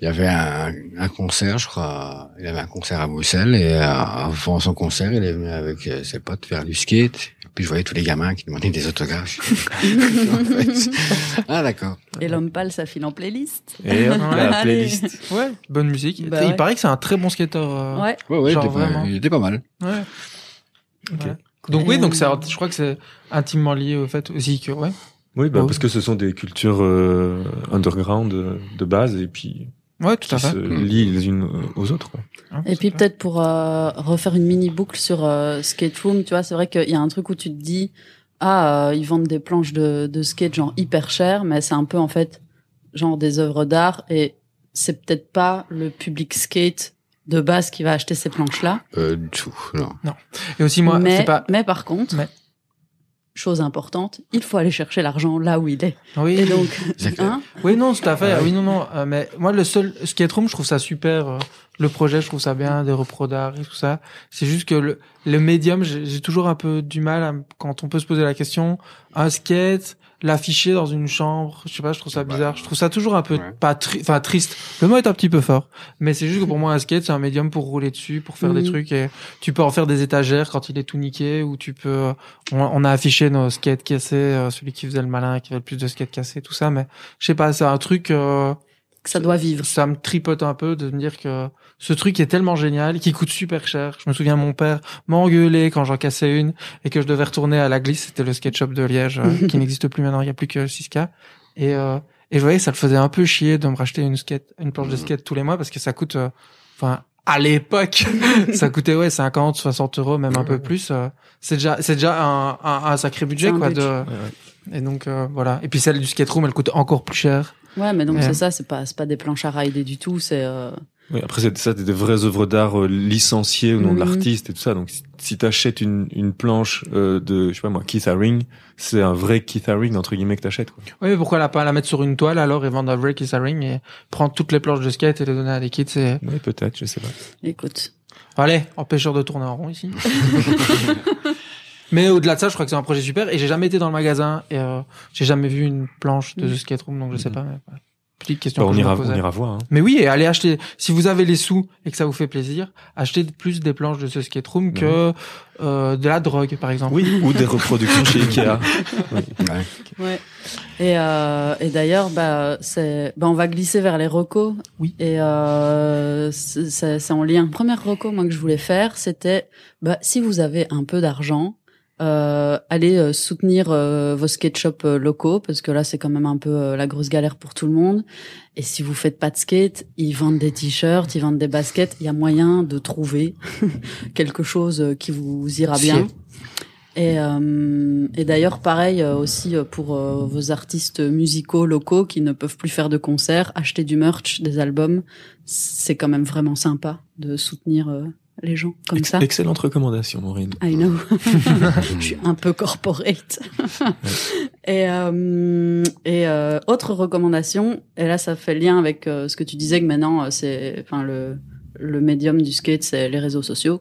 Il y avait un, un concert, je crois. Il avait un concert à Bruxelles et euh, avant son concert, il est venu avec euh, ses potes faire du skate. Puis je voyais tous les gamins qui demandaient des autographes. Ah d'accord. Et l'homme pâle, ça file en playlist. Et hop, la playlist. Ouais, bonne musique. Bah il ouais. paraît que c'est un très bon skater. euh, Ouais. Ouais, ouais, il était, pas, il était pas mal. Ouais. Ok. Ouais. Donc oui, donc euh, ça, je crois que c'est intimement lié au fait aussi que ouais. Oui, bah, Oh. parce que ce sont des cultures euh, underground euh, de base et puis Ouais, tout qui à fait. se lient les unes aux autres. Quoi. Hein, Et puis peut-être pour euh, refaire une mini boucle sur euh, Skate Room, tu vois, c'est vrai qu'il y a un truc où tu te dis ah euh, ils vendent des planches de, de skate genre hyper chères, mais c'est un peu en fait genre des œuvres d'art et c'est peut-être pas le public skate de base qui va acheter ces planches là. Euh, du tout, non. Et aussi moi, mais c'est pas. mais par contre, Mais- chose importante, il faut aller chercher l'argent là où il est. Oui. Et donc hein, Oui, non, tout à fait. Ah oui, non, non. euh, mais moi, le seul skate room, je trouve ça super. Euh, le projet, je trouve ça bien, des repros d'art et tout ça. C'est juste que le, le médium, j'ai j'ai toujours un peu du mal à, quand on peut se poser la question, un skate, l'afficher dans une chambre, je sais pas, je trouve ça bizarre. Je trouve ça toujours un peu Ouais. pas tri- enfin triste. Le mot est un petit peu fort, mais c'est juste que pour moi un skate c'est un médium pour rouler dessus, pour faire des Mhm. trucs et tu peux en faire des étagères quand il est tout niqué ou tu peux on, on a affiché nos skates cassés, euh, celui qui faisait le malin, qui avait le plus de skates cassés, tout ça, mais je sais pas, c'est un truc euh, que ça doit vivre. ça me tripote un peu de me dire que ce truc est tellement génial, qui coûte super cher. Je me souviens, mon père m'engueulait quand j'en cassais une et que je devais retourner à la glisse. C'était le skate shop de Liège, euh, qui n'existe plus maintenant. Il y a plus que 6K. Et, euh, et je voyais que ça le faisait un peu chier de me racheter une skate, une planche de skate tous les mois parce que ça coûte, euh, enfin, à l'époque, ça coûtait, ouais, 50, 60 euros, même un peu plus. euh, c'est déjà, c'est déjà un, un, un sacré budget, un quoi, budget. de, Ouais, ouais. et donc, euh, voilà. Et puis celle du skate room, elle coûte encore plus cher. Ouais, mais donc Ouais. c'est ça, c'est pas c'est pas des planches à rider du tout, c'est euh, Oui, après, c'est ça, c'est des vraies œuvres d'art euh, licenciées au nom de Mhm. l'artiste et tout ça. Donc, si, t'achètes une, une planche euh, de, je sais pas moi, Keith Haring, c'est un vrai Keith Haring, entre guillemets, que t'achètes. Quoi. Oui, mais pourquoi la pas la mettre sur une toile alors et vendre un vrai Kiss Ring et prendre toutes les planches de skate et les donner à des kids c'est... Oui, peut-être, je sais pas. écoute. Allez, empêcheur de tourner en rond ici. mais au-delà de ça, je crois que c'est un projet super et j'ai jamais été dans le magasin et euh, j'ai jamais vu une planche de Mhm. skate room donc je sais pas. Mais, voilà. Petite question Bah, on, ira, on ira voir. Hein. Mais oui, et allez acheter. Si vous avez les sous et que ça vous fait plaisir, achetez plus des planches de ce skate room que euh, de la drogue, par exemple. Oui, ou des reproductions chez Ikea. Oui. Ouais. Ouais. Et, euh, et d'ailleurs, bah, c'est, bah, on va glisser vers les recos. Oui. Et euh, c'est c'est- c'est en lien. Première reco, moi que je voulais faire, c'était, bah, si vous avez un peu d'argent, euh, allez euh, soutenir euh, vos skate shops euh, locaux parce que là c'est quand même un peu euh, la grosse galère pour tout le monde. Et si vous faites pas de skate, ils vendent des t-shirts, ils vendent des baskets. Il y a moyen de trouver quelque chose qui vous ira bien. Et, euh, et d'ailleurs, pareil aussi pour vos artistes musicaux locaux qui ne peuvent plus faire de concerts, acheter du merch, des albums, c'est quand même vraiment sympa de soutenir euh, les gens comme Ex- ça. Excellente recommandation, Maureen. I know. Je suis un peu corporate. et euh, et euh, autre recommandation, et là ça fait lien avec euh, ce que tu disais que maintenant euh, c'est, enfin le le médium du skate c'est les réseaux sociaux.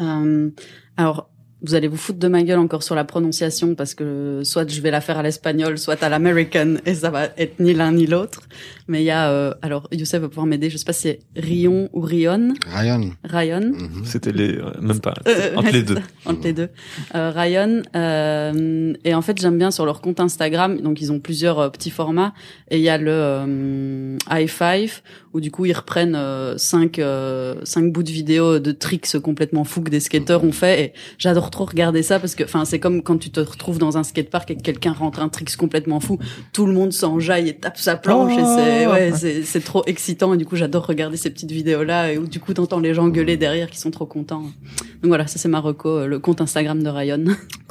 Euh, alors vous allez vous foutre de ma gueule encore sur la prononciation parce que soit je vais la faire à l'espagnol, soit à l'american et ça va être ni l'un ni l'autre. Mais il y a euh, alors Youssef va pouvoir m'aider. Je sais pas si c'est Rion ou Rion, Ryan. Ryan. Mhm. C'était les, euh, même pas, Euh, entre ouais, les deux. entre les deux. Euh, Ryan euh, et en fait j'aime bien sur leur compte Instagram. Donc ils ont plusieurs euh, petits formats et il y a le euh, high five où du coup ils reprennent euh, cinq euh, cinq bouts de vidéo de tricks complètement fous que des skateurs ont fait et j'adore trop regarder ça parce que enfin c'est comme quand tu te retrouves dans un skatepark et que quelqu'un rentre un trick complètement fou, tout le monde s'enjaille et tape sa planche et c'est Oh ouais c'est trop excitant et du coup j'adore regarder ces petites vidéos là et où du coup t'entends les gens gueuler derrière qui sont trop contents. Donc voilà, ça c'est ma reco, euh, le compte Instagram de Ryan.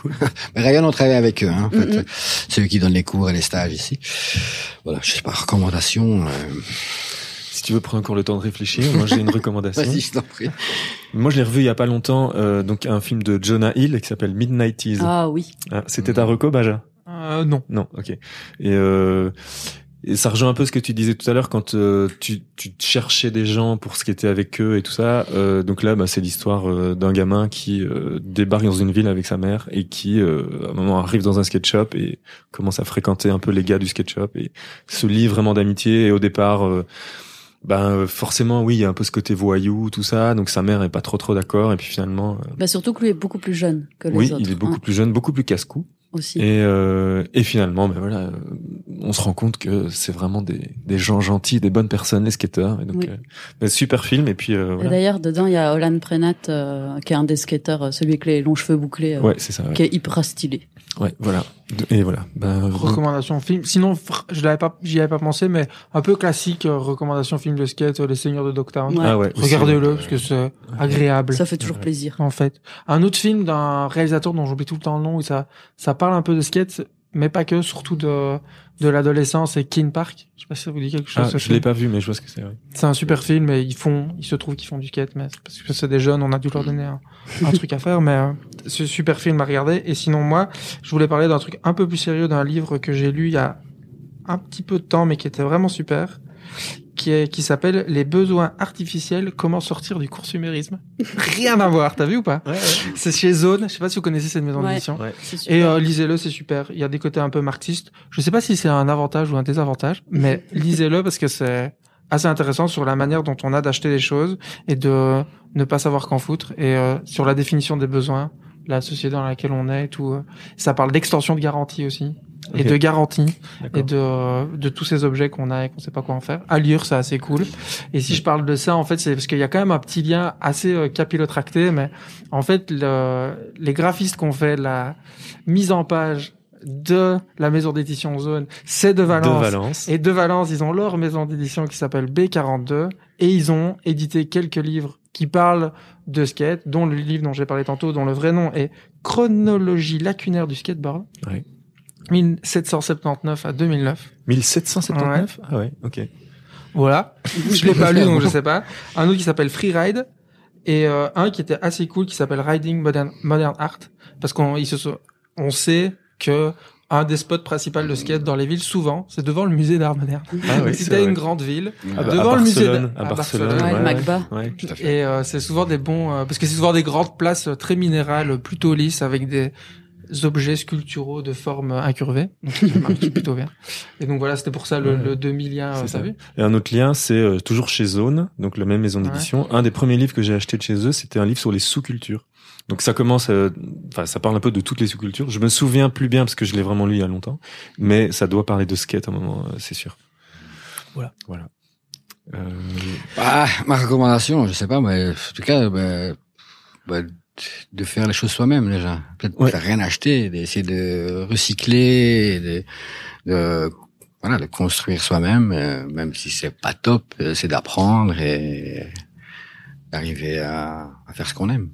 Mais Ryan, on travaille avec eux. Hein, en fait. Mhm. C'est eux qui donnent les cours et les stages ici. Voilà, je sais pas, recommandation. Euh... Si tu veux prendre encore le temps de réfléchir, moi j'ai une recommandation. Vas-y, je t'en prie. Moi je l'ai revu il y a pas longtemps, euh, donc un film de Jonah Hill qui s'appelle Midnighties. Ah oui. Ah, C'était ta reco, Baja? Euh, non. Non, ok. Et euh, et ça rejoint un peu ce que tu disais tout à l'heure quand euh, tu, tu cherchais des gens pour ce qui était avec eux et tout ça. Euh, donc là, bah, c'est l'histoire euh, d'un gamin qui euh, débarque dans une ville avec sa mère et qui, euh, à un moment, arrive dans un skate shop et commence à fréquenter un peu les gars du skate shop et se lie vraiment d'amitié. Et au départ, euh, ben forcément, oui, il y a un peu ce côté voyou, tout ça. Donc sa mère est pas trop trop d'accord et puis finalement, euh, Bah surtout que lui est beaucoup plus jeune que les oui, autres. il est beaucoup hein, plus jeune, beaucoup plus casse-cou. aussi. Et, euh, et finalement, ben voilà, euh, on se rend compte que c'est vraiment des, des gens gentils, des bonnes personnes, les skateurs. Et donc, Oui. euh, ben, super film. Et puis euh, voilà. D'ailleurs, dedans, il y a Olan Prenat, euh, qui est un des skateurs, euh, celui avec les longs cheveux bouclés, euh, Ouais, ça. Ouais. qui est hyper stylé. Ouais, voilà. Et voilà. Ben, Recommandation film. Sinon, je l'avais pas, j'y avais pas pensé, mais un peu classique, euh, recommandation film de skate, euh, Les Seigneurs de Dogtown. Ouais. ah ouais. Regardez-le, euh, parce que c'est agréable. Ça fait toujours Ouais. plaisir. en fait. Un autre film d'un réalisateur dont j'oublie tout le temps le nom, où ça, ça parle un peu de skate, mais pas que, surtout de, de l'adolescence, et King Park. Je sais pas si ça vous dit quelque chose. Ah, je l'ai pas vu, mais je vois ce que c'est. ouais. C'est un super film et ils font, il se trouve qu'ils font du skate, mais c'est parce que c'est des jeunes, on a dû leur donner un, un truc à faire, mais euh, c'est un super film à regarder. Et sinon, moi, je voulais parler d'un truc un peu plus sérieux, d'un livre que j'ai lu il y a un petit peu de temps, mais qui était vraiment super, qui est, qui s'appelle Les besoins artificiels, comment sortir du consumérisme. Rien à voir, t'as vu ou pas? C'est chez Zone, je sais pas si vous connaissez cette maison Ouais. d'édition. Ouais. Et euh, lisez-le, c'est super. Il y a des côtés un peu marxistes. Je sais pas si c'est un avantage ou un désavantage, mais lisez-le parce que c'est assez intéressant sur la manière dont on a d'acheter des choses et de ne pas savoir qu'en foutre et euh, sur la définition des besoins, la société dans laquelle on est et tout. euh. Ça parle d'extension de garantie aussi et de garantie et de de tous ces objets qu'on a et qu'on sait pas quoi en faire. À lire, c'est assez cool. Et si je parle de ça, en fait, c'est parce qu'il y a quand même un petit lien assez euh, capillotracté, mais en fait, le, les graphistes qu'on fait la mise en page de la maison d'édition Zone, c'est de Valence. De Valence. Et de Valence, ils ont leur maison d'édition qui s'appelle B42 et ils ont édité quelques livres qui parlent de skate, dont le livre dont j'ai parlé tantôt, dont le vrai nom est Chronologie lacunaire du skateboard. Ouais. 1779 à 2009. 1779 Ah ouais, ok. Voilà. je l'ai pas lu, donc je sais pas. Un autre qui s'appelle Freeride et euh, un qui était assez cool qui s'appelle Riding Modern, Modern Art parce qu'on se on sait que un des spots principaux de skate dans les villes souvent c'est devant le musée d'art moderne. Ah oui, si t'as une grande ville Ah bah, devant le musée de- à à Barcelone, Barcelone. Ouais, le Magba. ouais. Tout à fait. et euh, c'est souvent des bons euh, parce que c'est souvent des grandes places euh, très minérales plutôt lisses avec des objets sculpturaux de forme incurvée donc ça marche plutôt bien et donc voilà c'était pour ça le, Ouais. le demi-lien C'est euh, ça. t'as vu Et un autre lien, c'est euh, toujours chez Zone, donc la même maison Ouais. d'édition. Un des premiers livres que j'ai acheté de chez eux, c'était un livre sur les sous-cultures. Donc ça commence, euh, enfin ça parle un peu de toutes les sous-cultures. Je me souviens plus bien parce que je l'ai vraiment lu il y a longtemps, mais ça doit parler de skate à un moment, euh, c'est sûr. Voilà. Voilà. Euh, Ah, ma recommandation, je sais pas, mais en tout cas, ben, ben, de faire les choses soi-même déjà. Peut-être Ouais. rien acheter, d'essayer de recycler, de, de voilà, de construire soi-même, euh, même si c'est pas top, euh, c'est d'apprendre et d'arriver à, à faire ce qu'on aime.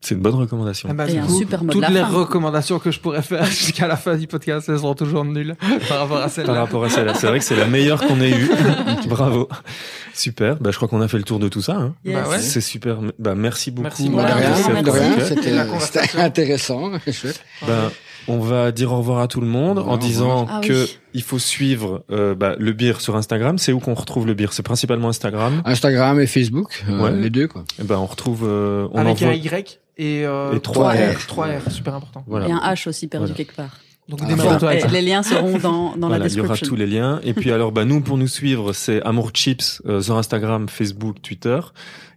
C'est une bonne recommandation. Ah bah, Et un coup, super mot de toutes la les fin. recommandations que je pourrais faire jusqu'à la fin du podcast, elles seront toujours nulles par rapport à Par celle-là. rapport à celle-là, c'est vrai que c'est la meilleure qu'on ait eue. Bravo. Super. Bah, je crois qu'on a fait le tour de tout ça. Hein. Yes. Bah ouais. C'est super. Bah, merci beaucoup. Merci, De Voilà, c'était intéressant, chouette. On va dire au revoir à tout le monde Au en disant Ah que oui. il faut suivre euh, bah, le beer sur Instagram. C'est où qu'on retrouve le beer? C'est principalement Instagram. Instagram et Facebook, euh, Ouais. les deux quoi. Et ben on retrouve, euh, on Avec envoie. un Y et, euh, Et trois R. 3 R, super important. Voilà. Et un H aussi perdu Voilà. quelque part. Donc Ah, ça. les liens seront dans, dans Voilà, la il y aura description. tous les liens. Et puis alors, bah nous pour nous suivre, c'est Amour Chips euh, sur Instagram, Facebook, Twitter.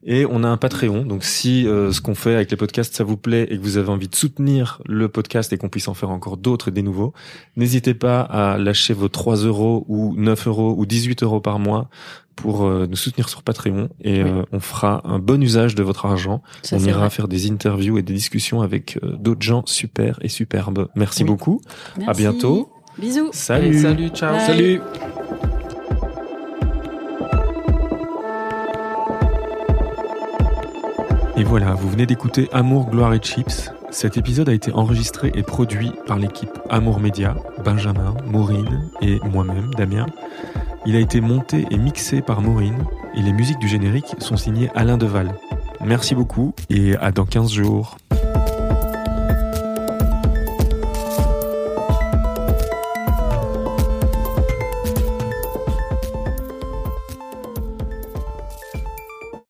Et on a un Patreon. Donc si euh, ce qu'on fait avec les podcasts ça vous plaît et que vous avez envie de soutenir le podcast et qu'on puisse en faire encore d'autres et des nouveaux, n'hésitez pas à lâcher vos 3 euros ou 9 euros ou 18 euros par mois pour euh, nous soutenir sur Patreon et Oui. euh, on fera un bon usage de votre argent. Ça, on ira vrai. faire des interviews et des discussions avec euh, d'autres gens super et superbes. Merci Oui. beaucoup. À Merci. bientôt. Bisous. Salut. Salut, ciao. Bye. Salut. Et voilà, vous venez d'écouter Amour, Gloire et Chips. Cet épisode a été enregistré et produit par l'équipe Amour Média, Benjamin, Maureen et moi-même, Damien. Il a été monté et mixé par Maureen et les musiques du générique sont signées Alain Deval. Merci beaucoup et à dans 15 jours.